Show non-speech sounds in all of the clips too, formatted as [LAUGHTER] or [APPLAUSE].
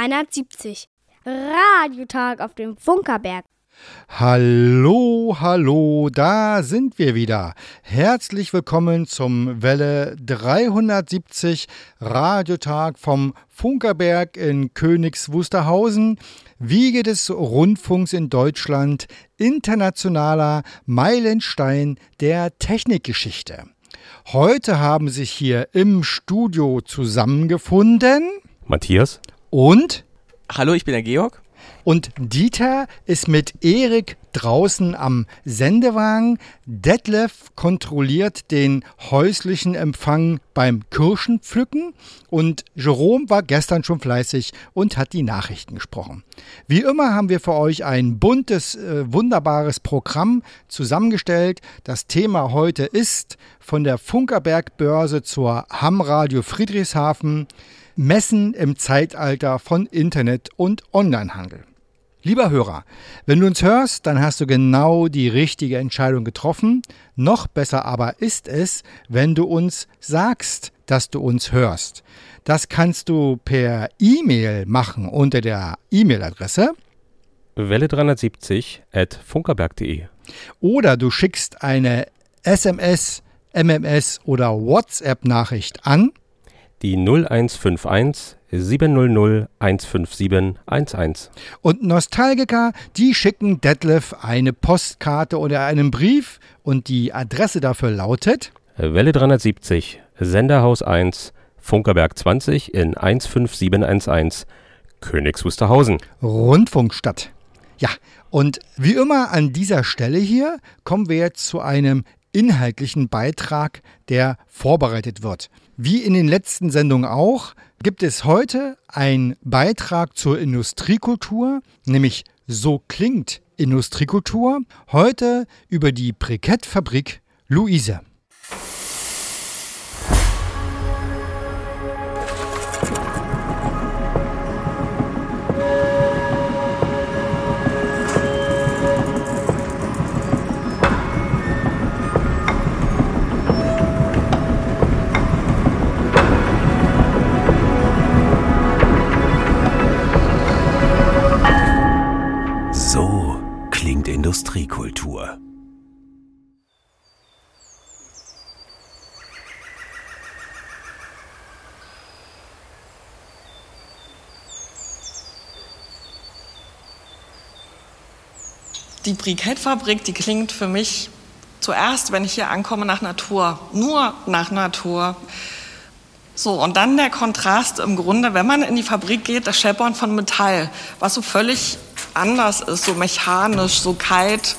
Welle 370. Radiotag auf dem Funkerberg. Hallo, hallo, da sind wir wieder. Herzlich willkommen zum Welle 370 Radiotag vom Funkerberg in Königs Wusterhausen, Wiege des Rundfunks in Deutschland, internationaler Meilenstein der Technikgeschichte. Heute haben sich hier im Studio zusammengefunden Matthias und Hallo, ich bin der Georg. und Dieter ist mit Erik draußen am Sendewagen. Detlef kontrolliert den häuslichen Empfang beim Kirschenpflücken und Jerome war gestern schon fleißig und hat die Nachrichten gesprochen. Wie immer haben wir für euch ein buntes, äh, wunderbares Programm zusammengestellt. Das Thema heute ist von der Funkerberg-Börse zur Hamradio Friedrichshafen Messen im Zeitalter von Internet und Onlinehandel. Lieber Hörer, wenn du uns hörst, dann hast du genau die richtige Entscheidung getroffen. Noch besser aber ist es, wenn du uns sagst, dass du uns hörst. Das kannst du per E-Mail machen unter der E-Mail-Adresse Welle 370 at funkerberg.de. oder du schickst eine SMS, MMS oder WhatsApp-Nachricht an Die 0151 700 157 11. Und Nostalgiker, die schicken Detlef eine Postkarte oder einen Brief und die Adresse dafür lautet Welle 370, Senderhaus 1, Funkerberg 20 in 15711, Königs Wusterhausen. Rundfunkstadt. Ja, und wie immer an dieser Stelle hier kommen wir jetzt zu einem inhaltlichen Beitrag, der vorbereitet wird. Wie in den letzten Sendungen auch, gibt es heute einen Beitrag zur Industriekultur, nämlich So klingt Industriekultur, heute über die Brikettfabrik Luise. Die Brikettfabrik, die klingt für mich zuerst, wenn ich hier ankomme, nach Natur. Nur nach Natur. So, und dann der Kontrast im Grunde, wenn man in die Fabrik geht, das Scheppern von Metall, was so völlig anders ist, so mechanisch, so kalt.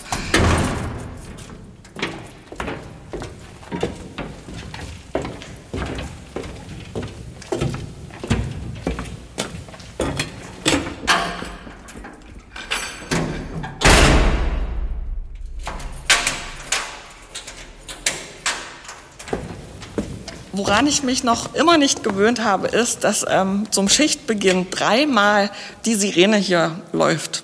Woran ich mich noch immer nicht gewöhnt habe, ist, dass ähm, zum Schichtbeginn dreimal die Sirene hier läuft.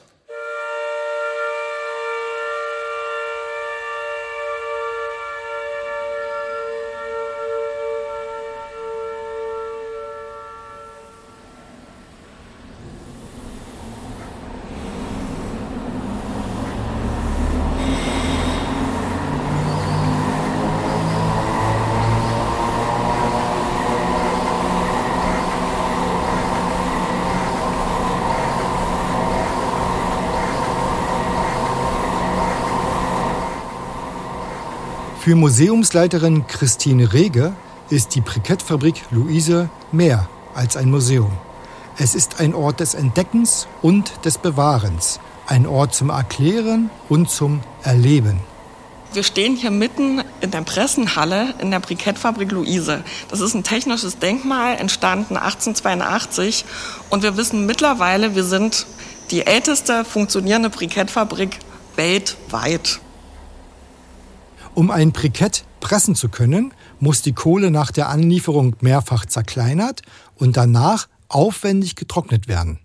Für Museumsleiterin Christine Rege ist die Brikettfabrik Luise mehr als ein Museum. Es ist ein Ort des Entdeckens und des Bewahrens, ein Ort zum Erklären und zum Erleben. Wir stehen hier mitten in der Pressenhalle in der Brikettfabrik Luise. Das ist ein technisches Denkmal, entstanden 1882. Und wir wissen mittlerweile, wir sind die älteste funktionierende Brikettfabrik weltweit. Um ein Brikett pressen zu können, muss die Kohle nach der Anlieferung mehrfach zerkleinert und danach aufwendig getrocknet werden.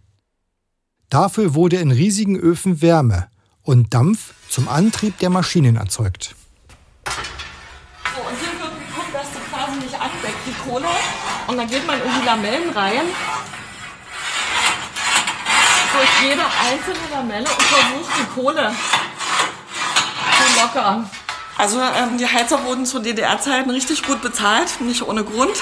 Dafür wurde in riesigen Öfen Wärme und Dampf zum Antrieb der Maschinen erzeugt. So, und hier wird geguckt, dass die quasi nicht abdeckt, die Kohle. Und dann geht man in die Lamellen rein. durch jede einzelne Lamelle und versucht die Kohle zu lockern. Also ähm, die Heizer wurden zu DDR-Zeiten richtig gut bezahlt, nicht ohne Grund.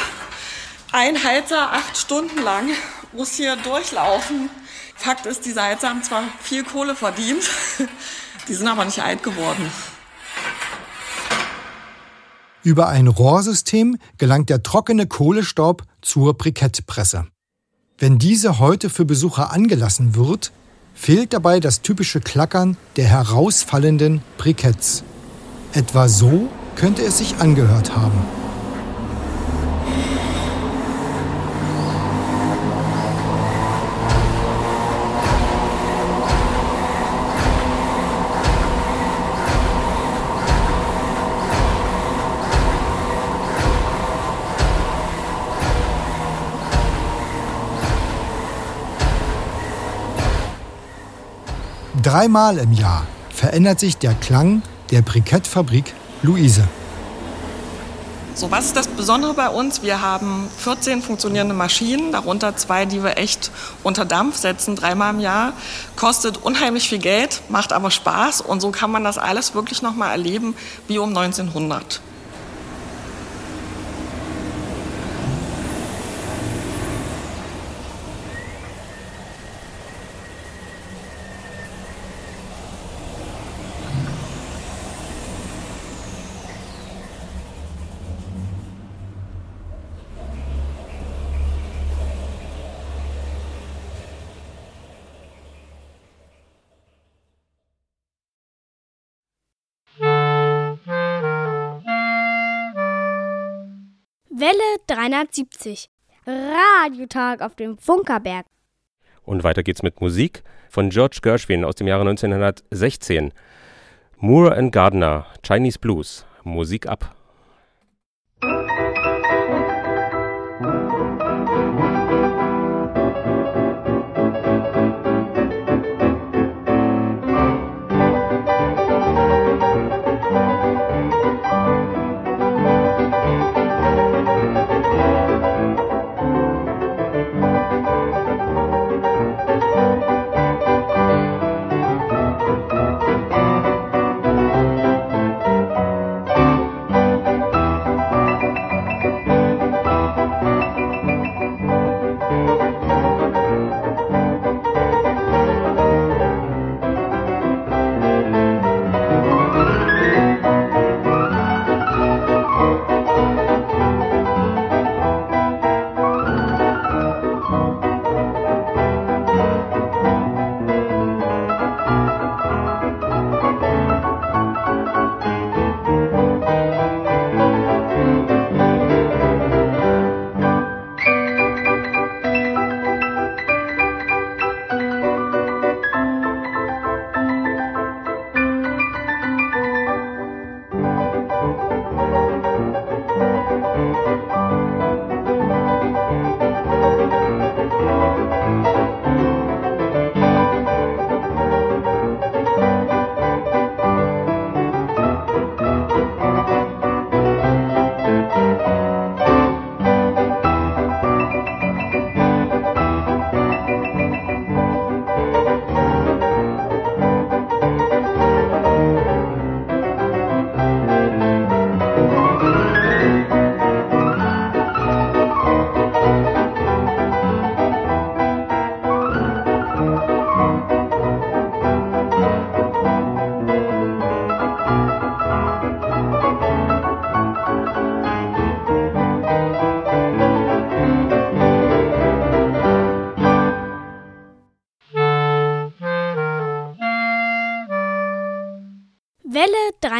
Ein Heizer acht Stunden lang muss hier durchlaufen. Fakt ist, diese Heizer haben zwar viel Kohle verdient, [LAUGHS] die sind aber nicht alt geworden. Über ein Rohrsystem gelangt der trockene Kohlestaub zur Brikettpresse. Wenn diese heute für Besucher angelassen wird, fehlt dabei das typische Klackern der herausfallenden Briketts. Etwa so könnte es sich angehört haben. Dreimal im Jahr verändert sich der Klang der Brikettfabrik Luise. So, was ist das Besondere bei uns? Wir haben 14 funktionierende Maschinen, darunter zwei, die wir echt unter Dampf setzen, dreimal im Jahr. Kostet unheimlich viel Geld, macht aber Spaß und so kann man das alles wirklich nochmal erleben wie um 1900. Welle 370. Radiotag auf dem Funkerberg. Und weiter geht's mit Musik von George Gershwin aus dem Jahre 1916. Moore and Gardner, Chinese Blues. Musik ab.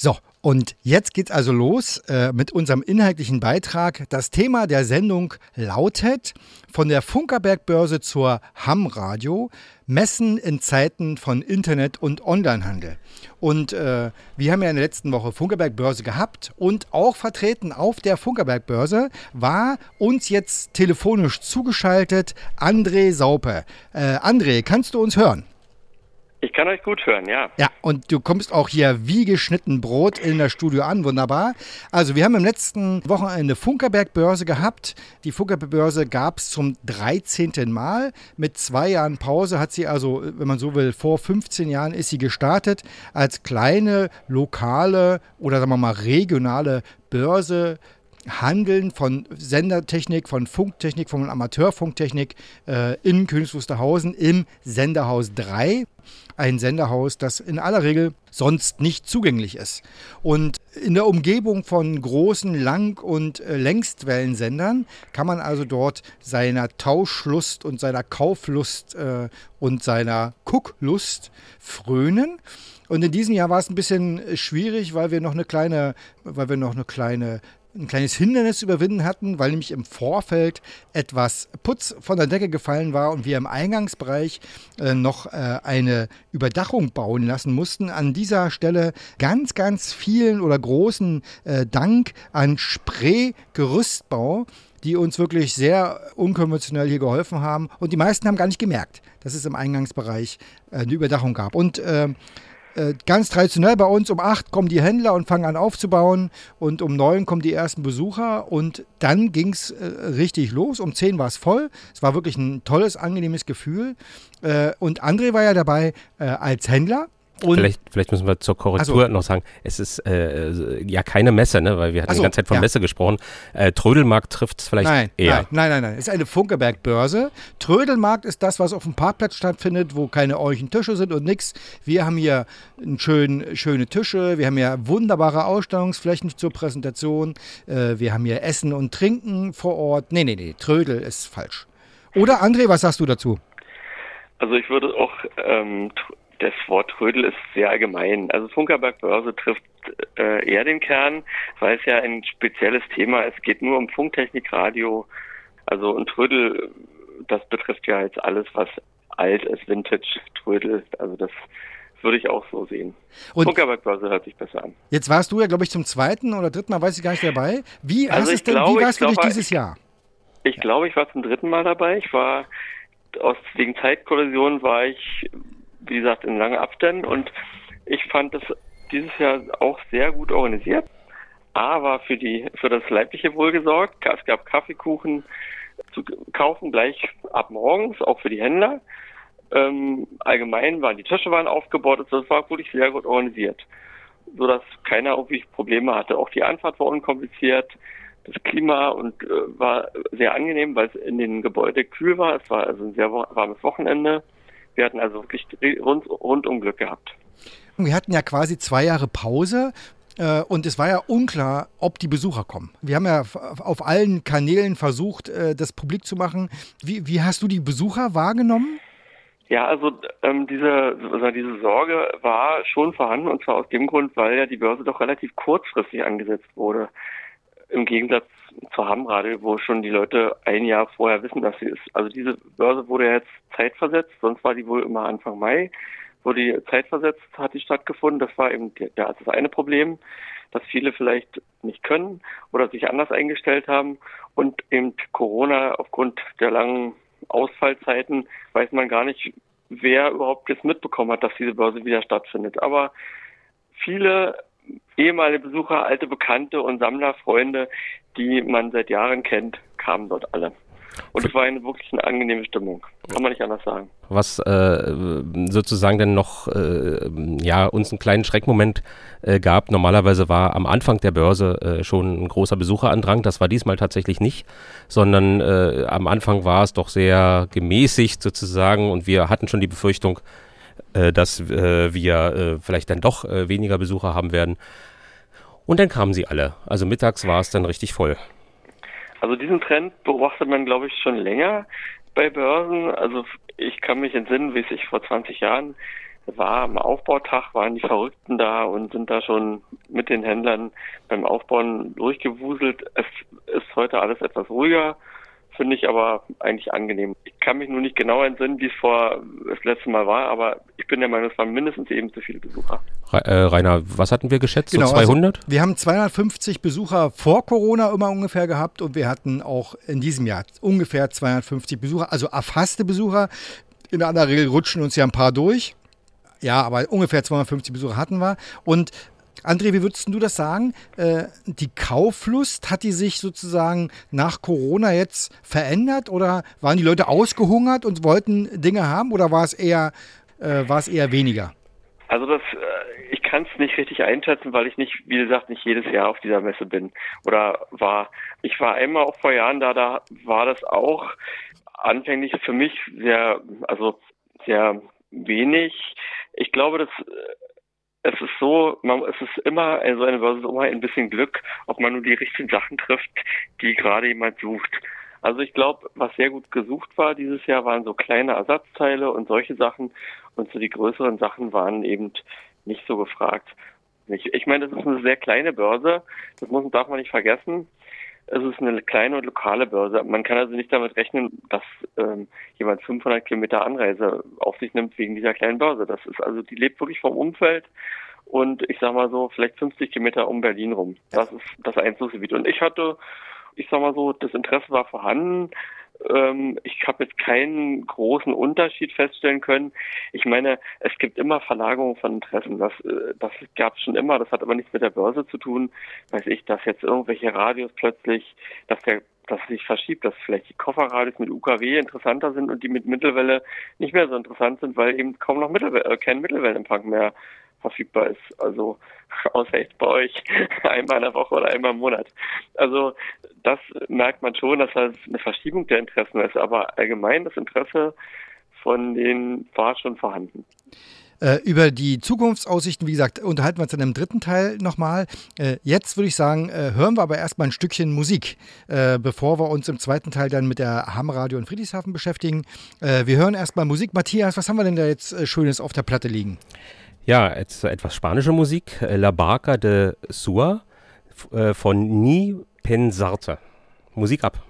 So, Und jetzt geht's also los äh, mit unserem inhaltlichen Beitrag. Das Thema der Sendung lautet von der Funkerbergbörse zur Ham-Radio. Messen in Zeiten von Internet und Onlinehandel. Und äh, wir haben ja in der letzten Woche Funkerberg-Börse gehabt und auch vertreten auf der Funkerberg-Börse war uns jetzt telefonisch zugeschaltet André Saupe. Äh, André, kannst du uns hören? Ich kann euch gut hören, ja. Ja, und du kommst auch hier wie geschnitten Brot in das Studio an, wunderbar. Also wir haben im letzten Wochenende Funkerberg-Börse gehabt. Die Funkerberg-Börse gab es zum 13. Mal. Mit zwei Jahren Pause hat sie also, wenn man so will, vor 15 Jahren ist sie gestartet als kleine, lokale oder sagen wir mal regionale Börse Handeln von Sendertechnik, von Funktechnik, von Amateurfunktechnik äh, in Königs Wusterhausen im Senderhaus 3 ein Senderhaus, das in aller Regel sonst nicht zugänglich ist. Und in der Umgebung von großen Lang- und äh, Längstwellensendern kann man also dort seiner Tauschlust und seiner Kauflust äh, und seiner Gucklust frönen. Und in diesem Jahr war es ein bisschen schwierig, weil wir noch eine kleine, weil wir noch eine kleine ein kleines Hindernis überwinden hatten, weil nämlich im Vorfeld etwas Putz von der Decke gefallen war und wir im Eingangsbereich äh, noch äh, eine Überdachung bauen lassen mussten. An dieser Stelle ganz, ganz vielen oder großen äh, Dank an Spree Gerüstbau die uns wirklich sehr unkonventionell hier geholfen haben. Und die meisten haben gar nicht gemerkt, dass es im Eingangsbereich äh, eine Überdachung gab. Und äh, ganz traditionell bei uns um 8 kommen die Händler und fangen an aufzubauen und um 9 kommen die ersten Besucher und dann ging es äh, richtig los. Um 10 war es voll. Es war wirklich ein tolles, angenehmes Gefühl. Äh, und André war ja dabei äh, als Händler und vielleicht, vielleicht müssen wir zur Korrektur so. noch sagen, es ist äh, ja keine Messe, ne? weil wir hatten so, die ganze Zeit von ja. Messe gesprochen. Äh, Trödelmarkt trifft es vielleicht nein, eher. Nein, nein, nein, nein. Es ist eine Funkerberg-Börse. Trödelmarkt ist das, was auf dem Parkplatz stattfindet, wo keine ordentlichen Tische sind und nichts. Wir haben hier schön, schöne Tische, wir haben hier wunderbare Ausstellungsflächen zur Präsentation, äh, wir haben hier Essen und Trinken vor Ort. Nee, nee, nee, Trödel ist falsch. Oder André, was sagst du dazu? Also ich würde auch ähm, das Wort Trödel ist sehr allgemein. Also Funkerberg Börse trifft äh, eher den Kern, weil es ja ein spezielles Thema ist. Es geht nur um Funktechnik, Radio. Also ein Trödel, das betrifft ja jetzt alles, was alt ist, Vintage, Trödel. Also das würde ich auch so sehen. Und Funkerberg Börse hört sich besser an. Jetzt warst du ja, glaube ich, zum zweiten oder dritten Mal, weiß ich gar nicht dabei. Wie, also es denn, glaube, wie war es für dich dieses Jahr? Ich ja. glaube, ich war zum dritten Mal dabei. Ich war aus wegen Zeitkollision war ich wie gesagt, in langen Abständen und ich fand das dieses Jahr auch sehr gut organisiert. A war für die, für das leibliche Wohl gesorgt. Es gab Kaffeekuchen zu kaufen gleich ab morgens, auch für die Händler. Ähm, allgemein waren die Tische waren aufgebaut, also das war wirklich sehr gut organisiert, so dass keiner irgendwie Probleme hatte. Auch die Anfahrt war unkompliziert, das Klima und äh, war sehr angenehm, weil es in den Gebäude kühl war. Es war also ein sehr warmes Wochenende. Wir hatten also wirklich rund, rundum Glück gehabt. Wir hatten ja quasi zwei Jahre Pause. Äh, und es war ja unklar, ob die Besucher kommen. Wir haben ja auf allen Kanälen versucht, äh, das publik zu machen. Wie, wie hast du die Besucher wahrgenommen? Ja, also ähm, diese, also diese Sorge war schon vorhanden und zwar aus dem Grund, weil ja die Börse doch relativ kurzfristig angesetzt wurde. Im Gegensatz zur Hamrade, wo schon die Leute ein Jahr vorher wissen, dass sie ist. Also diese Börse wurde jetzt zeitversetzt, sonst war die wohl immer Anfang Mai, wurde die zeitversetzt, hat die stattgefunden. Das war eben der, das eine Problem, dass viele vielleicht nicht können oder sich anders eingestellt haben und eben Corona aufgrund der langen Ausfallzeiten weiß man gar nicht, wer überhaupt jetzt mitbekommen hat, dass diese Börse wieder stattfindet. Aber viele ehemalige Besucher, alte Bekannte und Sammlerfreunde, die man seit Jahren kennt, kamen dort alle. Und es war eine wirklich eine angenehme Stimmung. Kann man nicht anders sagen. Was äh, sozusagen dann noch äh, ja, uns einen kleinen Schreckmoment äh, gab. Normalerweise war am Anfang der Börse äh, schon ein großer Besucherandrang. Das war diesmal tatsächlich nicht, sondern äh, am Anfang war es doch sehr gemäßigt sozusagen und wir hatten schon die Befürchtung, äh, dass äh, wir äh, vielleicht dann doch äh, weniger Besucher haben werden. Und dann kamen sie alle. Also mittags war es dann richtig voll. Also diesen Trend beobachtet man, glaube ich, schon länger bei Börsen. Also ich kann mich entsinnen, wie es sich vor 20 Jahren war am Aufbautag, waren die Verrückten da und sind da schon mit den Händlern beim Aufbauen durchgewuselt. Es ist heute alles etwas ruhiger finde ich aber eigentlich angenehm. Ich kann mich nur nicht genau entsinnen, wie es vor das letzte Mal war, aber ich bin der Meinung, es waren mindestens ebenso viele Besucher. Äh, Rainer, was hatten wir geschätzt? Genau, so 200? Also wir haben 250 Besucher vor Corona immer ungefähr gehabt und wir hatten auch in diesem Jahr ungefähr 250 Besucher, also erfasste Besucher. In aller Regel rutschen uns ja ein paar durch. Ja, aber ungefähr 250 Besucher hatten wir. Und André, wie würdest du das sagen? Äh, die Kauflust, hat die sich sozusagen nach Corona jetzt verändert oder waren die Leute ausgehungert und wollten Dinge haben oder war es eher, äh, war es eher weniger? Also das, äh, ich kann es nicht richtig einschätzen, weil ich nicht, wie gesagt, nicht jedes Jahr auf dieser Messe bin oder war. Ich war einmal auch vor Jahren da, da war das auch anfänglich für mich sehr, also sehr wenig. Ich glaube, das es ist so, man, es ist immer, also eine Börse ist immer ein bisschen Glück, ob man nur die richtigen Sachen trifft, die gerade jemand sucht. Also ich glaube, was sehr gut gesucht war dieses Jahr, waren so kleine Ersatzteile und solche Sachen. Und so die größeren Sachen waren eben nicht so gefragt. Ich, ich meine, das ist eine sehr kleine Börse. Das muss, darf man nicht vergessen es ist eine kleine und lokale Börse. Man kann also nicht damit rechnen, dass ähm, jemand 500 Kilometer Anreise auf sich nimmt wegen dieser kleinen Börse. Das ist also, die lebt wirklich vom Umfeld und ich sag mal so, vielleicht 50 Kilometer um Berlin rum. Das ist das Einzugsgebiet. Und ich hatte, ich sag mal so, das Interesse war vorhanden. Ähm, ich habe jetzt keinen großen Unterschied feststellen können. Ich meine, es gibt immer Verlagerungen von Interessen. Das, äh, das gab es schon immer. Das hat aber nichts mit der Börse zu tun. Weiß ich, dass jetzt irgendwelche Radios plötzlich, dass der dass sich verschiebt, dass vielleicht die Kofferradios mit UKW interessanter sind und die mit Mittelwelle nicht mehr so interessant sind, weil eben kaum noch Mittelwelle, äh, kein Mittelwellenempfang mehr verfügbar ist. Also [LAUGHS] außer jetzt bei euch [LAUGHS] einmal in der Woche oder einmal im Monat. Also das merkt man schon, dass das eine Verschiebung der Interessen ist, aber allgemein das Interesse von denen war schon vorhanden. Äh, über die Zukunftsaussichten, wie gesagt, unterhalten wir uns in einem dritten Teil nochmal. Äh, jetzt würde ich sagen, äh, hören wir aber erstmal ein Stückchen Musik, bevor wir uns im zweiten Teil dann mit der Hammerradio in Friedrichshafen beschäftigen. Wir hören erstmal Musik. Matthias, was haben wir denn da jetzt Schönes auf der Platte liegen? Ja, jetzt etwas spanische Musik. La Barca de Sua von Ni Pensarte. Musik ab.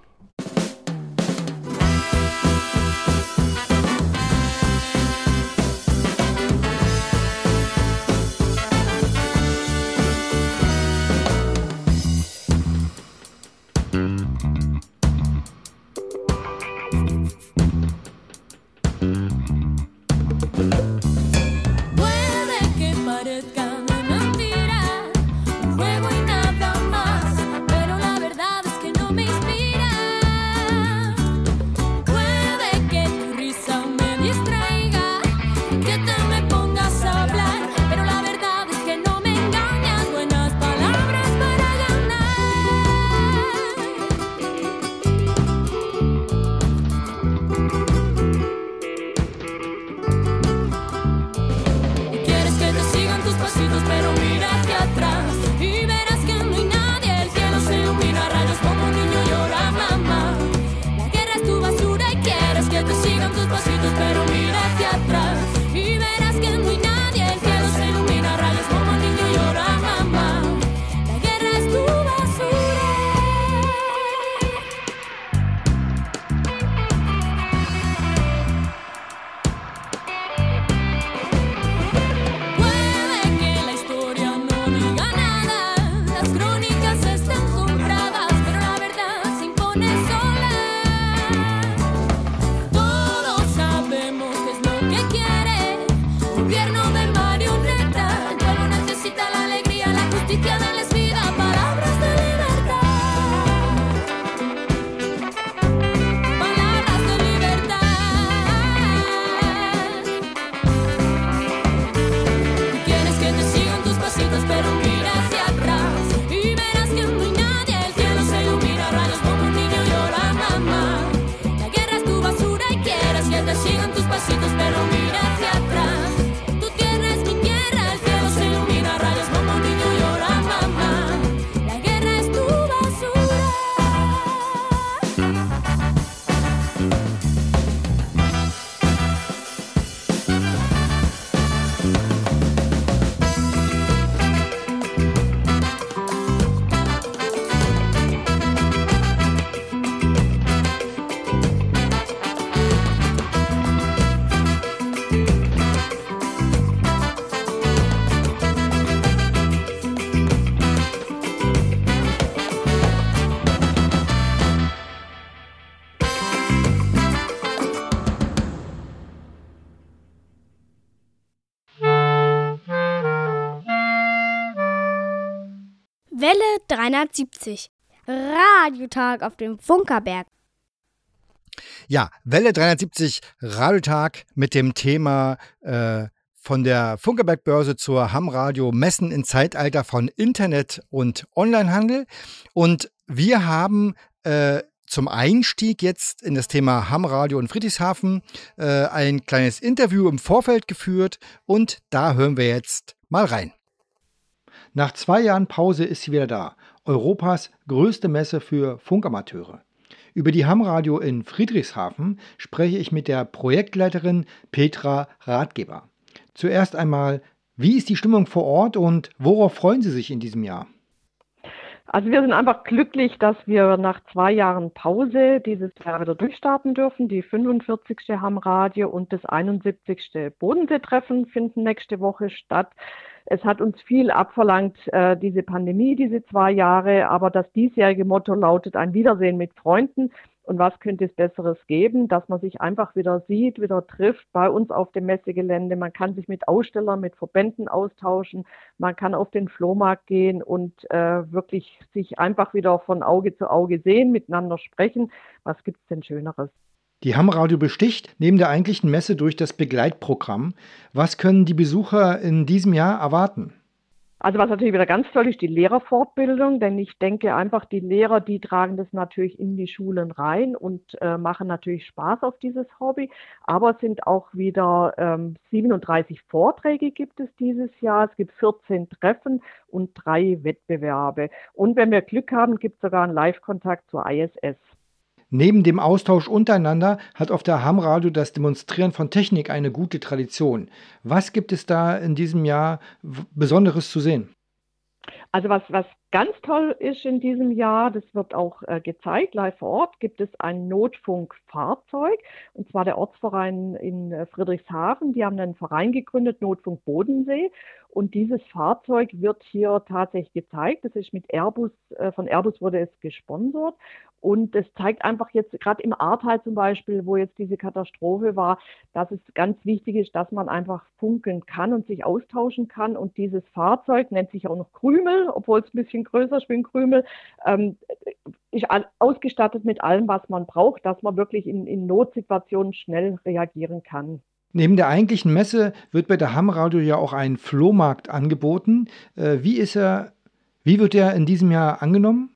370. Radiotag auf dem Funkerberg. Ja, Welle 370 Radiotag mit dem Thema äh, von der Funkerberg-Börse zur Ham-Radio Messen im Zeitalter von Internet und Onlinehandel. Und wir haben äh, zum Einstieg jetzt in das Thema Ham-Radio in Friedrichshafen äh, ein kleines Interview im Vorfeld geführt und da hören wir jetzt mal rein. Nach zwei Jahren Pause ist sie wieder da. Europas größte Messe für Funkamateure. Über die Ham-Radio in Friedrichshafen spreche ich mit der Projektleiterin Petra Ratgeber. Zuerst einmal, wie ist die Stimmung vor Ort und worauf freuen Sie sich in diesem Jahr? Also wir sind einfach glücklich, dass wir nach zwei Jahren Pause dieses Jahr wieder durchstarten dürfen. Die 45. Ham-Radio und das 71. Bodensee-Treffen finden nächste Woche statt. Es hat uns viel abverlangt, äh, diese Pandemie, diese zwei Jahre, aber das diesjährige Motto lautet ein Wiedersehen mit Freunden. Und was könnte es Besseres geben, dass man sich einfach wieder sieht, wieder trifft bei uns auf dem Messegelände. Man kann sich mit Ausstellern, mit Verbänden austauschen. Man kann auf den Flohmarkt gehen und äh, wirklich sich einfach wieder von Auge zu Auge sehen, miteinander sprechen. Was gibt es denn Schöneres? Die Hammerradio besticht neben der eigentlichen Messe durch das Begleitprogramm. Was können die Besucher in diesem Jahr erwarten? Also was natürlich wieder ganz toll ist, die Lehrerfortbildung, denn ich denke einfach, die Lehrer, die tragen das natürlich in die Schulen rein und äh, machen natürlich Spaß auf dieses Hobby. Aber es sind auch wieder ähm, 37 Vorträge gibt es dieses Jahr. Es gibt 14 Treffen und drei Wettbewerbe. Und wenn wir Glück haben, gibt es sogar einen Live-Kontakt zur ISS. Neben dem Austausch untereinander hat auf der Ham-Radio das Demonstrieren von Technik eine gute Tradition. Was gibt es da in diesem Jahr Besonderes zu sehen? Also was, was ganz toll ist in diesem Jahr, das wird auch äh, gezeigt, live vor Ort, gibt es ein Notfunkfahrzeug, und zwar der Ortsverein in äh, Friedrichshafen. Die haben einen Verein gegründet, Notfunk Bodensee. Und dieses Fahrzeug wird hier tatsächlich gezeigt. Das ist mit Airbus, äh, von Airbus wurde es gesponsert. Und das zeigt einfach jetzt gerade im Ahrtal zum Beispiel, wo jetzt diese Katastrophe war, dass es ganz wichtig ist, dass man einfach funkeln kann und sich austauschen kann. Und dieses Fahrzeug nennt sich auch noch Krümel, obwohl es ein bisschen größer ist wie ein Krümel, ähm, ist ausgestattet mit allem, was man braucht, dass man wirklich in, in Notsituationen schnell reagieren kann. Neben der eigentlichen Messe wird bei der Hamradio ja auch ein Flohmarkt angeboten. Äh, wie ist er, wie wird er in diesem Jahr angenommen?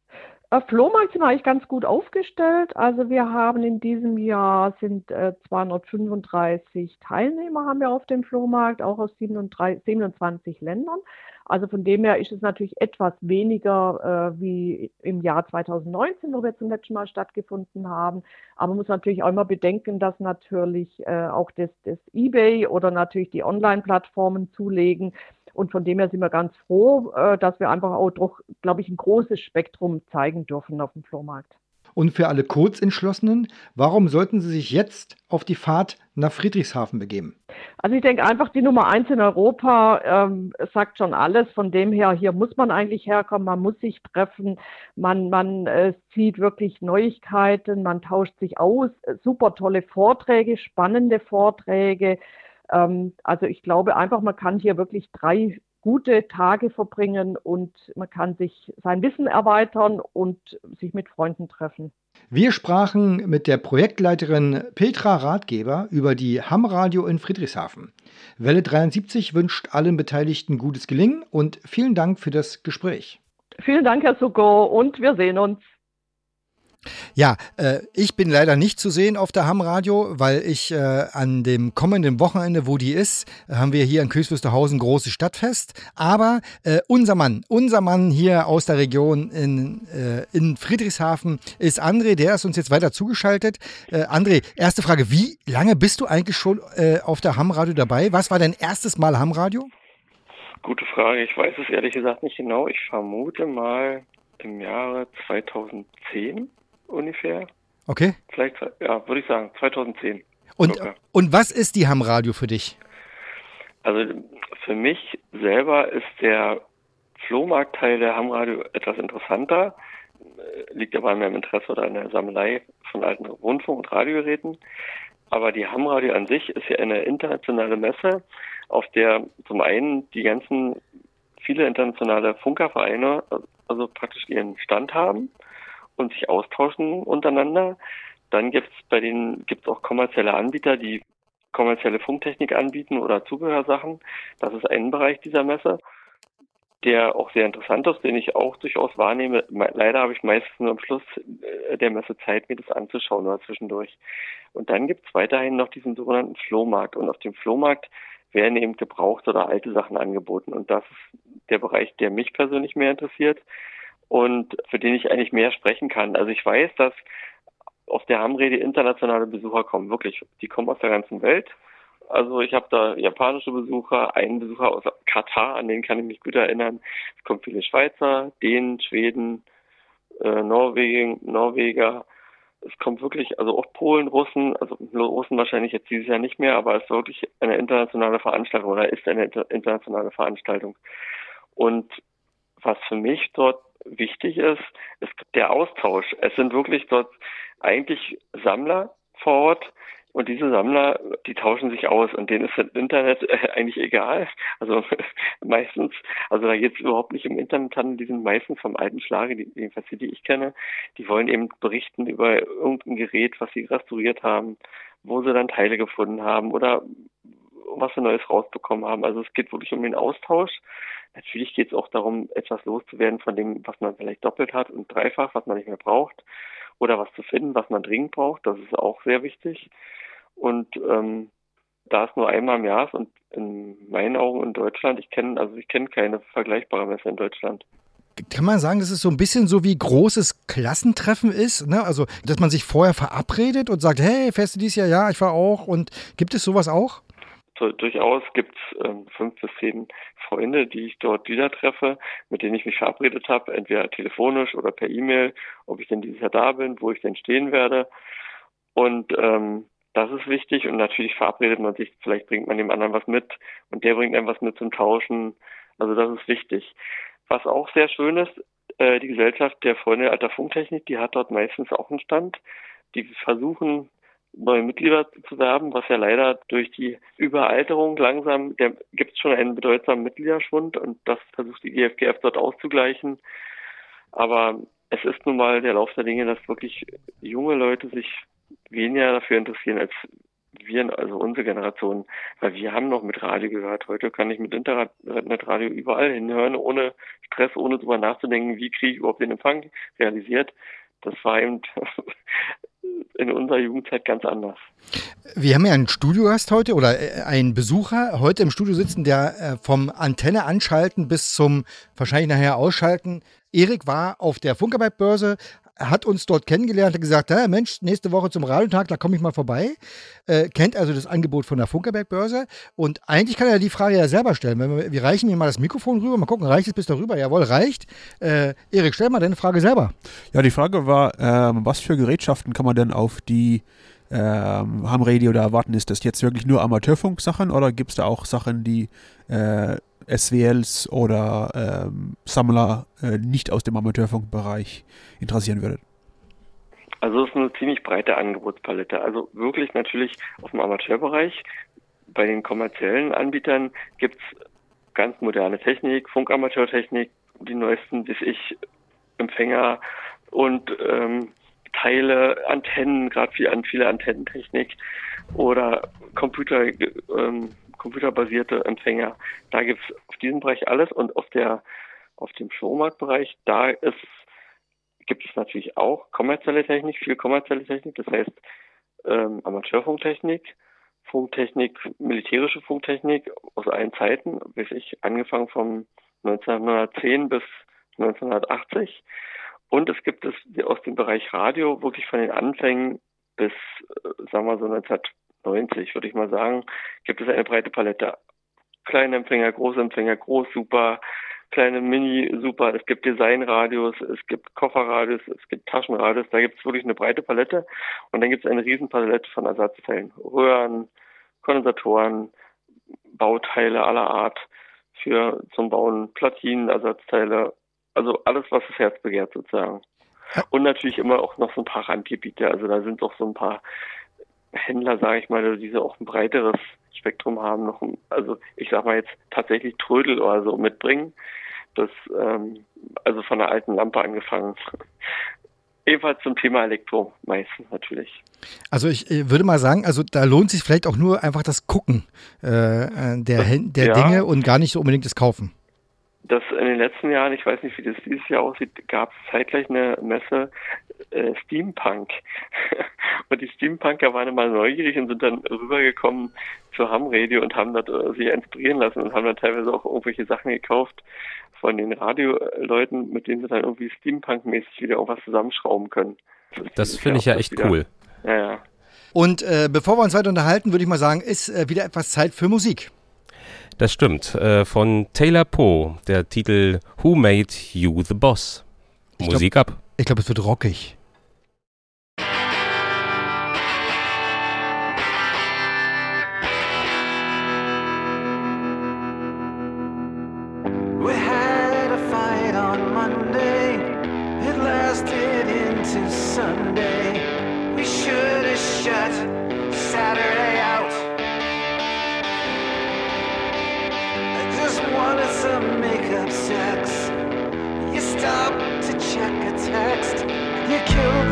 Äh, Flohmarkt sind wir eigentlich ganz gut aufgestellt. Also wir haben in diesem Jahr sind äh, 235 Teilnehmer haben wir auf dem Flohmarkt, auch aus 37, 27 Ländern. Also von dem her ist es natürlich etwas weniger äh, wie im Jahr 2019, wo wir zum letzten Mal stattgefunden haben. Aber man muss natürlich auch immer bedenken, dass natürlich äh, auch das, das eBay oder natürlich die Online-Plattformen zulegen. Und von dem her sind wir ganz froh, äh, dass wir einfach auch glaube ich, ein großes Spektrum zeigen dürfen auf dem Flohmarkt. Und für alle Kurzentschlossenen, warum sollten Sie sich jetzt auf die Fahrt nach Friedrichshafen begeben? Also ich denke einfach, die Nummer eins in Europa ähm, sagt schon alles. Von dem her, hier muss man eigentlich herkommen, man muss sich treffen, man, man äh, sieht wirklich Neuigkeiten, man tauscht sich aus, super tolle Vorträge, spannende Vorträge. Ähm, also ich glaube einfach, man kann hier wirklich drei gute Tage verbringen und man kann sich sein Wissen erweitern und sich mit Freunden treffen. Wir sprachen mit der Projektleiterin Petra Ratgeber über die Ham-Radio in Friedrichshafen. Welle 73 wünscht allen Beteiligten gutes Gelingen und vielen Dank für das Gespräch. Vielen Dank, Herr Suko, und wir sehen uns. Ja, äh, ich bin leider nicht zu sehen auf der Ham-Radio, weil ich äh, an dem kommenden Wochenende, wo die ist, haben wir hier in Köswüsterhausen großes Stadtfest. Aber äh, unser Mann, unser Mann hier aus der Region in, äh, in Friedrichshafen ist André, der ist uns jetzt weiter zugeschaltet. Äh, André, erste Frage, wie lange bist du eigentlich schon äh, auf der Ham-Radio dabei? Was war dein erstes Mal Ham-Radio? Gute Frage, ich weiß es ehrlich gesagt nicht genau. Ich vermute mal im Jahre 2010 ungefähr. Okay. Vielleicht, ja, würde ich sagen, 2010. Und, und was ist die Ham-Radio für dich? Also für mich selber ist der Flohmarktteil der Ham-Radio etwas interessanter. Liegt aber an meinem Interesse oder an der Sammlei von alten Rundfunk- und Radiogeräten. Aber die Ham-Radio an sich ist ja eine internationale Messe, auf der zum einen die ganzen viele internationale Funkervereine, also praktisch ihren Stand haben und sich austauschen untereinander. Dann gibt es bei denen gibt's auch kommerzielle Anbieter, die kommerzielle Funktechnik anbieten oder Zubehörsachen. Das ist ein Bereich dieser Messe, der auch sehr interessant ist, den ich auch durchaus wahrnehme. Leider habe ich meistens nur am Schluss äh, der Messe Zeit, mir das anzuschauen oder zwischendurch. Und dann gibt es weiterhin noch diesen sogenannten Flohmarkt. Und auf dem Flohmarkt werden eben gebraucht oder alte Sachen angeboten. Und das ist der Bereich, der mich persönlich mehr interessiert und für den ich eigentlich mehr sprechen kann. Also ich weiß, dass auf der Hamrede internationale Besucher kommen, wirklich. Die kommen aus der ganzen Welt. Also ich habe da japanische Besucher, einen Besucher aus Katar, an den kann ich mich gut erinnern. Es kommen viele Schweizer, Dänen, Schweden, äh, Norwegen, Norweger. Es kommt wirklich, also auch Polen, Russen, also Russen wahrscheinlich jetzt dieses Jahr nicht mehr, aber es ist wirklich eine internationale Veranstaltung oder ist eine internationale Veranstaltung. Und was für mich dort wichtig ist, ist der Austausch. Es sind wirklich dort eigentlich Sammler vor Ort und diese Sammler, die tauschen sich aus und denen ist das Internet [LAUGHS] eigentlich egal. Also [LAUGHS] meistens, also da geht es überhaupt nicht im Internethandel, die sind meistens vom alten Schlage, jedenfalls die, die ich kenne, die wollen eben berichten über irgendein Gerät, was sie restauriert haben, wo sie dann Teile gefunden haben oder was sie Neues rausbekommen haben. Also es geht wirklich um den Austausch. Natürlich geht es auch darum, etwas loszuwerden von dem, was man vielleicht doppelt hat und dreifach, was man nicht mehr braucht oder was zu finden, was man dringend braucht. Das ist auch sehr wichtig. Und ähm, da es nur einmal im Jahr ist und in meinen Augen in Deutschland, ich kenne, also ich kenne keine vergleichbare Messe in Deutschland. Kann man sagen, dass es so ein bisschen so wie großes Klassentreffen ist? Ne? Also, dass man sich vorher verabredet und sagt, hey, Feste dieses Jahr, ja, ich war auch. Und gibt es sowas auch? So, durchaus gibt es ähm, fünf bis zehn Freunde, die ich dort wieder treffe, mit denen ich mich verabredet habe, entweder telefonisch oder per E-Mail, ob ich denn dieses Jahr da bin, wo ich denn stehen werde. Und ähm, das ist wichtig und natürlich verabredet man sich, vielleicht bringt man dem anderen was mit und der bringt einem was mit zum Tauschen. Also das ist wichtig. Was auch sehr schön ist, äh, die Gesellschaft der Freunde alter Funktechnik, die hat dort meistens auch einen Stand. Die versuchen neue Mitglieder zu werben, was ja leider durch die Überalterung langsam, der gibt es schon einen bedeutsamen Mitgliederschwund und das versucht die GFGF dort auszugleichen. Aber es ist nun mal der Lauf der Dinge, dass wirklich junge Leute sich weniger dafür interessieren als wir, also unsere Generation, weil wir haben noch mit Radio gehört. Heute kann ich mit Internetradio überall hinhören, ohne Stress, ohne drüber nachzudenken, wie kriege ich überhaupt den Empfang realisiert. Das war eben in unserer Jugendzeit ganz anders. Wir haben ja einen Studiogast heute oder äh, einen Besucher heute im Studio sitzen, der äh, vom Antenne anschalten bis zum wahrscheinlich nachher ausschalten. Erik war auf der Funkerberg-Börse, hat uns dort kennengelernt, hat gesagt, hey, Mensch, nächste Woche zum Radiotag, da komme ich mal vorbei. Äh, kennt also das Angebot von der Funkerberg-Börse. Und eigentlich kann er die Frage ja selber stellen. Wir, wir, reichen mir mal das Mikrofon rüber, mal gucken, reicht es bis darüber? Jawohl, reicht. Äh, Erik, stell mal deine Frage selber. Ja, die Frage war, äh, was für Gerätschaften kann man denn auf die ähm, Ham-Radio da erwarten? Ist das jetzt wirklich nur Amateurfunk-Sachen oder gibt es da auch Sachen, die äh, SWLs oder ähm, Sammler äh, nicht aus dem Amateurfunkbereich interessieren würde? Also es ist eine ziemlich breite Angebotspalette. Also wirklich natürlich aus dem Amateurbereich. Bei den kommerziellen Anbietern gibt es ganz moderne Technik, Funkamateurtechnik, die neuesten, bis ich, Empfänger und ähm, Teile, Antennen, gerade viel, viele Antennentechnik oder Computer, ähm, computerbasierte Empfänger. Da gibt es auf diesem Bereich alles und auf der auf dem Showmarktbereich, da ist gibt es natürlich auch kommerzielle Technik, viel kommerzielle Technik, das heißt ähm, Amateurfunktechnik, Funktechnik, militärische Funktechnik aus allen Zeiten, bis ich angefangen von 1910 bis 1980. Und es gibt es aus dem Bereich Radio wirklich von den Anfängen bis, äh, sagen wir so 1990, würde ich mal sagen, gibt es eine breite Palette. Kleine Empfänger, große Empfänger, groß, super, kleine Mini, super. Es gibt Designradios, es gibt Kofferradios, es gibt Taschenradios. Da gibt es wirklich eine breite Palette. Und dann gibt es eine riesen Palette von Ersatzteilen. Röhren, Kondensatoren, Bauteile aller Art für zum Bauen, Platinen, Ersatzteile. Also alles, was das Herz begehrt sozusagen. Und natürlich immer auch noch so ein paar Randgebiete. Also da sind auch so ein paar Händler, sage ich mal, die so auch ein breiteres Spektrum haben, noch, also ich sag mal jetzt tatsächlich Trödel oder so mitbringen. Das, ähm, also von der alten Lampe angefangen. [LAUGHS] Ebenfalls zum Thema Elektro meistens natürlich. Also ich äh, würde mal sagen, also da lohnt sich vielleicht auch nur einfach das Gucken äh, äh der, der ja. Dinge und gar nicht so unbedingt das Kaufen. Das in den letzten Jahren, ich weiß nicht, wie das dieses Jahr aussieht, gab es zeitgleich eine Messe äh, Steampunk. [LAUGHS] und die Steampunker waren immer neugierig und sind dann rübergekommen zu Ham Radio und haben dort äh, sich inspirieren lassen und haben dann teilweise auch irgendwelche Sachen gekauft, von den Radioleuten, mit denen sie dann irgendwie Steampunk-mäßig wieder irgendwas zusammenschrauben können. Das, das finde ich ja echt wieder, cool. Ja, ja. Und äh, bevor wir uns weiter unterhalten, würde ich mal sagen, ist äh, wieder etwas Zeit für Musik. Das stimmt. Äh, von Taylor Poe, der Titel Who Made You the Boss? Ich Musik glaub, ab. Ich glaube, es wird rockig. Welle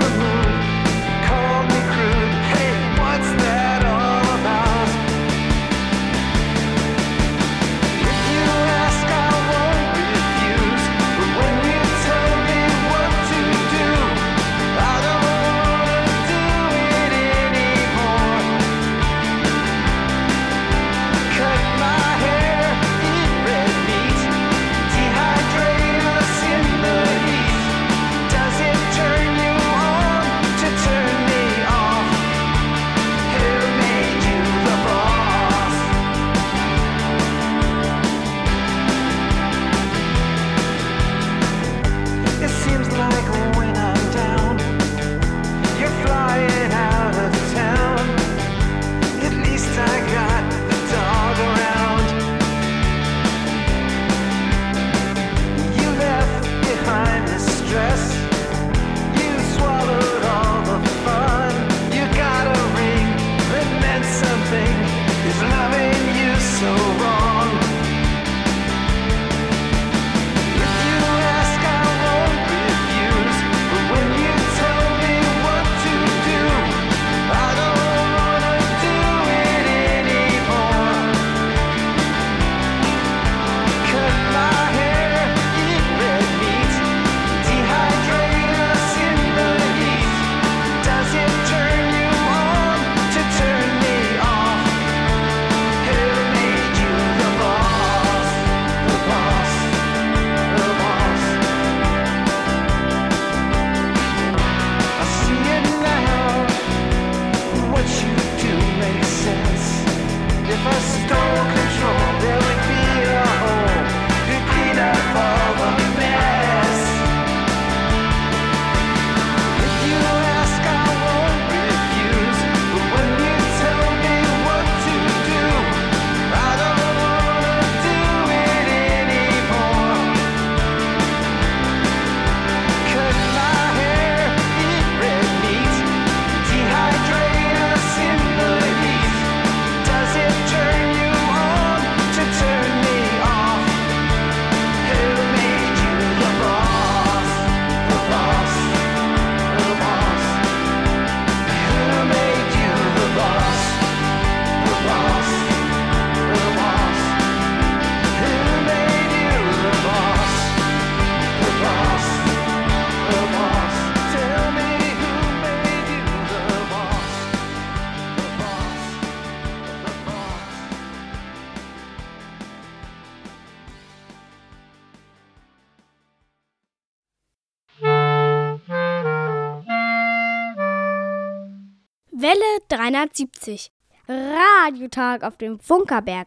370. Radiotag auf dem Funkerberg.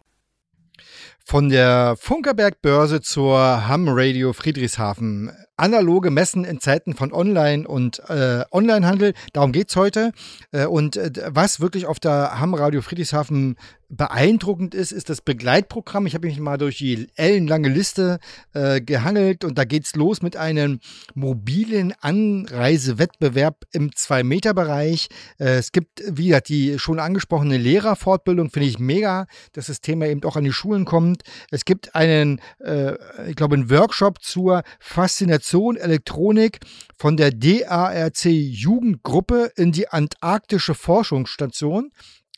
Von der Funkerberg-Börse zur Ham Radio Friedrichshafen. Analoge Messen in Zeiten von Online- und äh, Onlinehandel, darum geht es heute. Äh, und äh, was wirklich auf der Ham Radio Friedrichshafen beeindruckend ist, ist das Begleitprogramm. Ich habe mich mal durch die ellenlange Liste äh, gehangelt und da geht es los mit einem mobilen Anreisewettbewerb im 2-Meter-Bereich. Äh, es gibt wieder die schon angesprochene Lehrerfortbildung, finde ich mega, dass das Thema eben auch an die Schulen kommt. Es gibt einen, äh, ich glaube, einen Workshop zur Faszination Elektronik von der DARC Jugendgruppe in die Antarktische Forschungsstation.